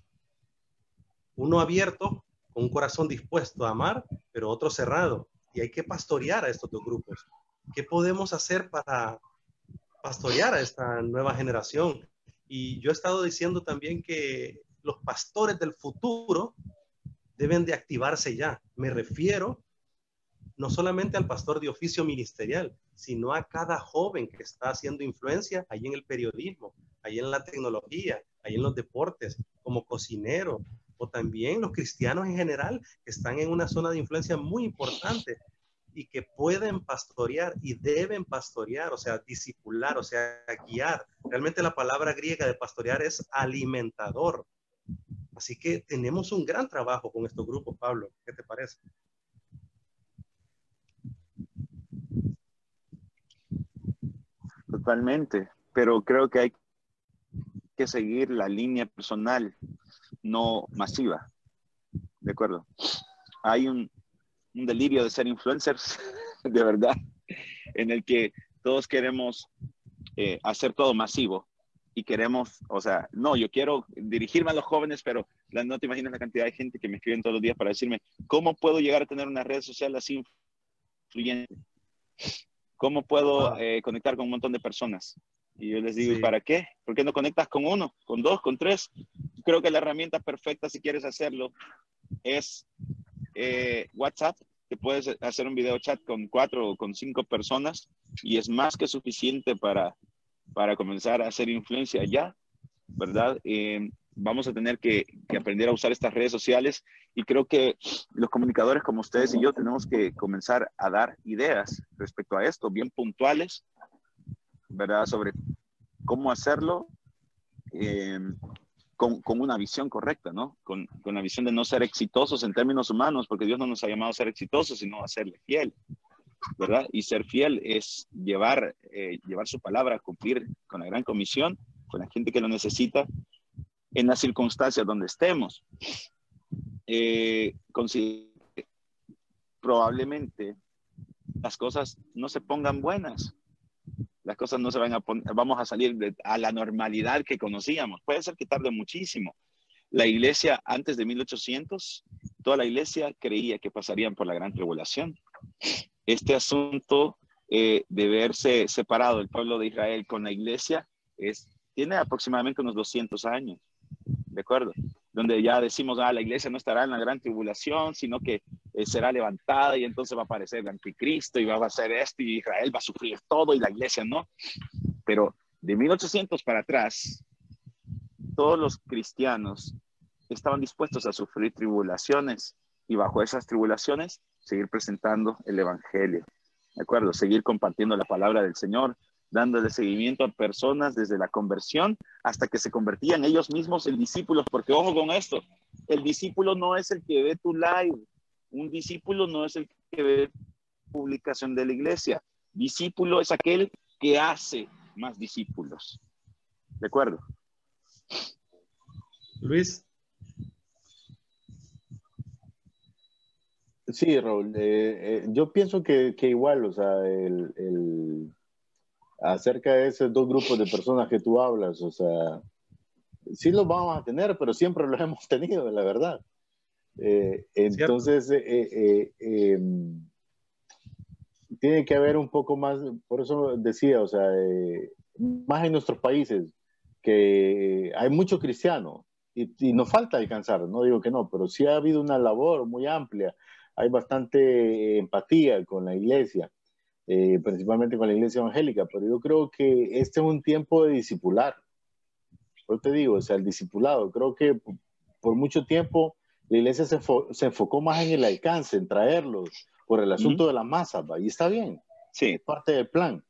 Uno abierto, con un corazón dispuesto a amar, pero otro cerrado. Y hay que pastorear a estos dos grupos. ¿Qué podemos hacer para pastorear a esta nueva generación. Y yo he estado diciendo también que los pastores del futuro deben de activarse ya. Me refiero no solamente al pastor de oficio ministerial, sino a cada joven que está haciendo influencia ahí en el periodismo, ahí en la tecnología, ahí en los deportes, como cocinero, o también los cristianos en general que están en una zona de influencia muy importante y que pueden pastorear y deben pastorear, o sea, discipular, o sea, guiar. Realmente la palabra griega de pastorear es alimentador. Así que tenemos un gran trabajo con estos grupos, Pablo. ¿Qué te parece? Totalmente, pero creo que hay que seguir la línea personal, no masiva. ¿De acuerdo? Hay un, delirio de ser influencers, <laughs> de verdad, en el que todos queremos eh, hacer todo masivo y queremos, o sea, no, yo quiero dirigirme a los jóvenes, pero no te imaginas la cantidad de gente que me escriben todos los días para decirme, ¿cómo puedo llegar a tener una red social así influyente? ¿Cómo puedo eh, conectar con un montón de personas? Y yo les digo, ¿para qué? ¿Por qué no conectas con uno, con dos, con tres? Creo que la herramienta perfecta si quieres hacerlo es eh, WhatsApp, que puedes hacer un video chat con cuatro o con cinco personas y es más que suficiente para, para comenzar a hacer influencia ya, ¿verdad? Eh, vamos a tener que, aprender a usar estas redes sociales y creo que los comunicadores como ustedes y yo tenemos que comenzar a dar ideas respecto a esto, bien puntuales, ¿verdad? Sobre cómo hacerlo eh, con, una visión correcta, ¿no? Con, con, la visión de no ser exitosos en términos humanos, porque Dios no nos ha llamado a ser exitosos, sino a serle fiel, ¿verdad? Y ser fiel es llevar, eh, llevar su palabra, cumplir con la gran comisión, con la gente que lo necesita en las circunstancias donde estemos. Eh, probablemente las cosas no se pongan buenas, las cosas no se van a poner, vamos a salir a la normalidad que conocíamos. Puede ser que tarde muchísimo. La iglesia antes de 1800, toda la iglesia creía que pasarían por la gran tribulación. Este asunto eh, de verse separado el pueblo de Israel con la iglesia es, tiene aproximadamente unos 200 años. ¿de acuerdo? Donde ya decimos, ah, la iglesia no estará en la gran tribulación, sino que eh, será levantada y entonces va a aparecer el anticristo y va a hacer esto y Israel va a sufrir todo y la iglesia no. Pero de 1800 para atrás, todos los cristianos estaban dispuestos a sufrir tribulaciones y bajo esas tribulaciones seguir presentando el Evangelio, ¿de acuerdo? Seguir compartiendo la palabra del Señor, dándole seguimiento a personas desde la conversión hasta que se convertían ellos mismos en discípulos, porque ojo con esto, el discípulo no es el que ve tu live, un discípulo no es el que ve publicación de la iglesia, discípulo es aquel que hace más discípulos. ¿De acuerdo? Luis. Sí, Raúl, eh, eh, yo pienso que, igual, o sea, el acerca de esos dos grupos de personas que tú hablas, o sea, sí los vamos a tener, pero siempre los <laughs> hemos tenido, la verdad. Eh, entonces, eh, eh, em, tiene que haber un poco más, por eso decía, o sea, más en nuestros países, que hay mucho cristiano y, y nos falta alcanzar, no digo que no, pero sí ha habido una labor muy amplia, hay bastante empatía con la iglesia eh, principalmente con la iglesia evangélica, pero yo creo que este es un tiempo de discipular. Yo te digo, o sea, el discipulado, creo que por mucho tiempo la iglesia se, se enfocó más en el alcance, en traerlos, por el asunto de la masa, y está bien, sí. es parte del plan,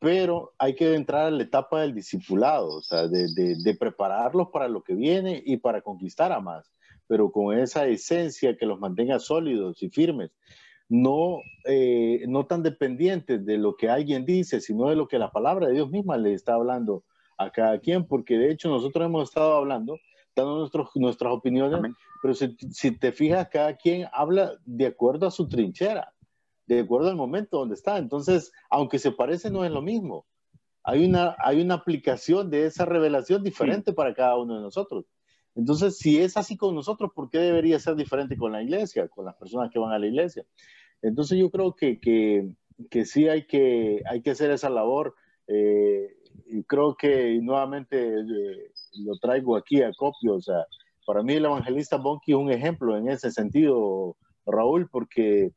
pero hay que entrar a la etapa del discipulado, o sea, de, de, de prepararlos para lo que viene y para conquistar a más, pero con esa esencia que los mantenga sólidos y firmes no, eh, no tan dependientes de lo que alguien dice, sino de lo que la palabra de Dios misma le está hablando a cada quien, porque de hecho nosotros hemos estado hablando, dando nuestros, nuestras opiniones, pero si, si, te fijas, cada quien habla de acuerdo a su trinchera, de acuerdo al momento donde está. Entonces, aunque se parece, no es lo mismo. Hay una, hay una aplicación de esa revelación diferente para cada uno de nosotros. Entonces, si es así con nosotros, ¿por qué debería ser diferente con la iglesia, con las personas que van a la iglesia? Entonces, yo creo que, que, que sí hay que, hay que hacer esa labor. Eh, y creo que nuevamente eh, lo traigo aquí a copio. O sea, para mí el evangelista Bonky es un ejemplo en ese sentido, Raúl, porque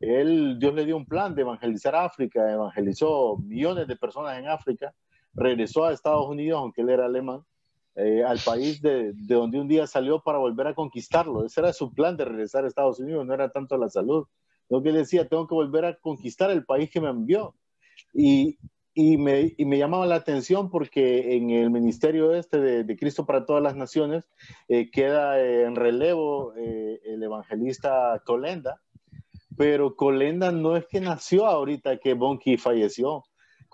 él, Dios le dio un plan de evangelizar África, evangelizó millones de personas en África, regresó a Estados Unidos, aunque él era alemán, eh, al país de, de, donde un día salió para volver a conquistarlo. Ese era su plan de regresar a Estados Unidos, no era tanto la salud. Lo que decía, tengo que volver a conquistar el país que me envió. Y, y, me, y me, llamaba la atención porque en el ministerio este de, Cristo para todas las naciones eh, queda en relevo eh, el evangelista Colenda, pero Colenda no es que nació ahorita que Bonky falleció.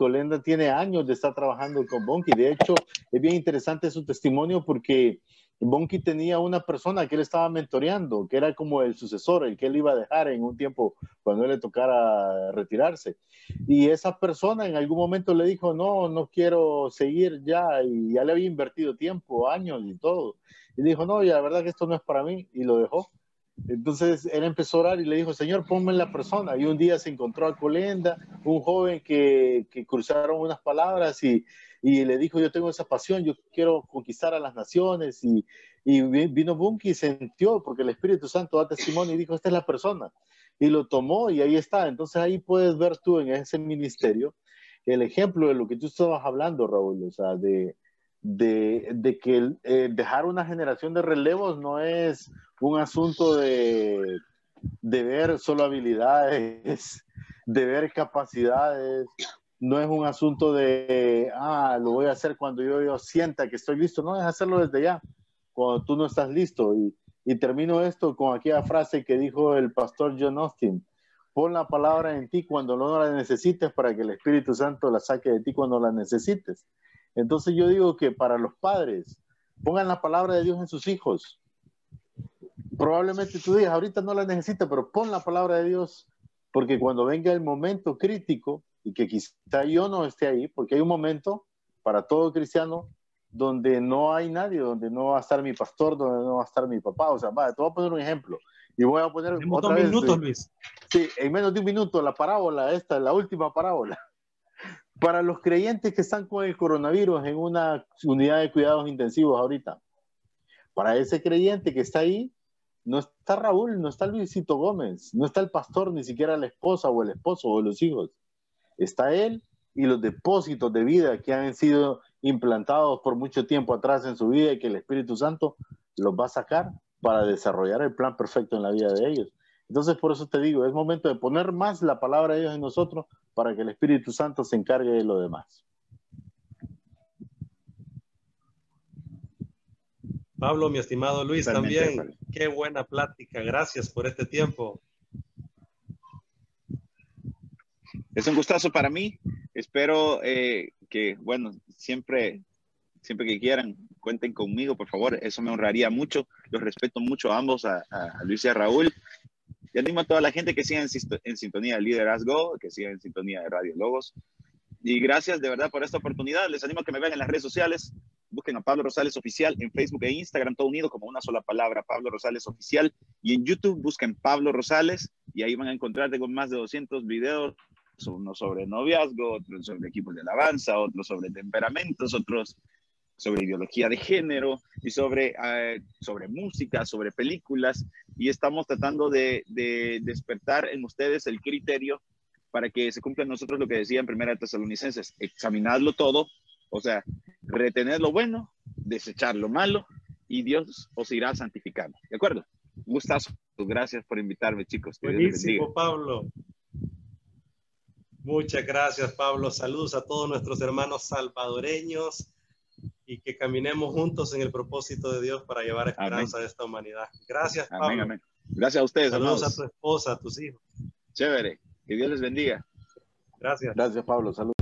Colenda tiene años de estar trabajando con Bonky. De hecho, es bien interesante su testimonio porque Bonky tenía una persona que él estaba mentoreando, que era como el sucesor, el que él iba a dejar en un tiempo cuando él le tocara retirarse. Y esa persona en algún momento le dijo, no, no quiero seguir ya, y ya le había invertido tiempo, años y todo. Y dijo, no, ya la verdad que esto no es para mí, y lo dejó. Entonces él empezó a orar y le dijo, Señor, ponme en la persona. Y un día se encontró a Colenda, un joven que, que cruzaron unas palabras y, y, le dijo, yo tengo esa pasión, yo quiero conquistar a las naciones. Y, y vino Bunky y sintió, porque el Espíritu Santo da testimonio y dijo, esta es la persona. Y lo tomó y ahí está. Entonces ahí puedes ver tú en ese ministerio el ejemplo de lo que tú estabas hablando, Raúl, o sea, de, de, que eh, dejar una generación de relevos no es un asunto de, de ver solo habilidades, <laughs> de ver capacidades, no es un asunto de, ah, lo voy a hacer cuando yo, yo sienta que estoy listo, no, es hacerlo desde ya, cuando tú no estás listo. Y, y termino esto con aquella frase que dijo el pastor John Austin, pon la palabra en ti cuando no la necesites para que el Espíritu Santo la saque de ti cuando la necesites. Entonces yo digo que para los padres, pongan la palabra de Dios en sus hijos. Probablemente tú digas, ahorita no la necesitas, pero pon la palabra de Dios, porque cuando venga el momento crítico, y que quizá yo no esté ahí, porque hay un momento para todo cristiano donde no hay nadie, donde no va a estar mi pastor, donde no va a estar mi papá. O sea, va, te voy a poner un ejemplo. Y voy a poner otra vez. minutos, Luis. Sí, en menos de un minuto, la parábola, esta, la última parábola. Para los creyentes que están con el coronavirus en una unidad de cuidados intensivos ahorita, para ese creyente que está ahí, no está Raúl, no está Luisito Gómez, no está el pastor, ni siquiera la esposa o el esposo o los hijos. Está él y los depósitos de vida que han sido implantados por mucho tiempo atrás en su vida y que el Espíritu Santo los va a sacar para desarrollar el plan perfecto en la vida de ellos. Entonces, por eso te digo, es momento de poner más la palabra de Dios en nosotros para que el Espíritu Santo se encargue de lo demás. Pablo, mi estimado Luis, también, qué buena plática. Gracias por este tiempo. Es un gustazo para mí. Espero eh, que, bueno, siempre, siempre que quieran, cuenten conmigo, por favor. Eso me honraría mucho. Los respeto mucho a ambos, a, a Luis y a Raúl. Y animo a toda la gente que siga en, sintonía de Liderazgo, que siga en sintonía de Radio Logos. Y gracias de verdad por esta oportunidad. Les animo a que me vean en las redes sociales. Busquen a Pablo Rosales Oficial en Facebook e Instagram, todo unido como una sola palabra, Pablo Rosales Oficial. Y en YouTube busquen Pablo Rosales y ahí van a encontrar, tengo más de 200 videos, uno sobre noviazgo, otros sobre equipos de alabanza, otros sobre temperamentos, otros sobre ideología de género y sobre, eh, sobre música, sobre películas, y estamos tratando de, despertar en ustedes el criterio para que se cumpla nosotros lo que decía en Primera Tesalonicenses, examinadlo todo, o sea, retener lo bueno, desechar lo malo, y Dios os irá santificando. ¿De acuerdo? Gustazo. Gracias por invitarme, chicos. Buenísimo, Pablo. Muchas gracias, Pablo. Saludos a todos nuestros hermanos salvadoreños y que caminemos juntos en el propósito de Dios para llevar esperanza a esta humanidad. Gracias, Pablo. Gracias a ustedes. Saludos a tu esposa, a tus hijos. Chévere. Que Dios les bendiga. Gracias. Gracias, Pablo. Saludos.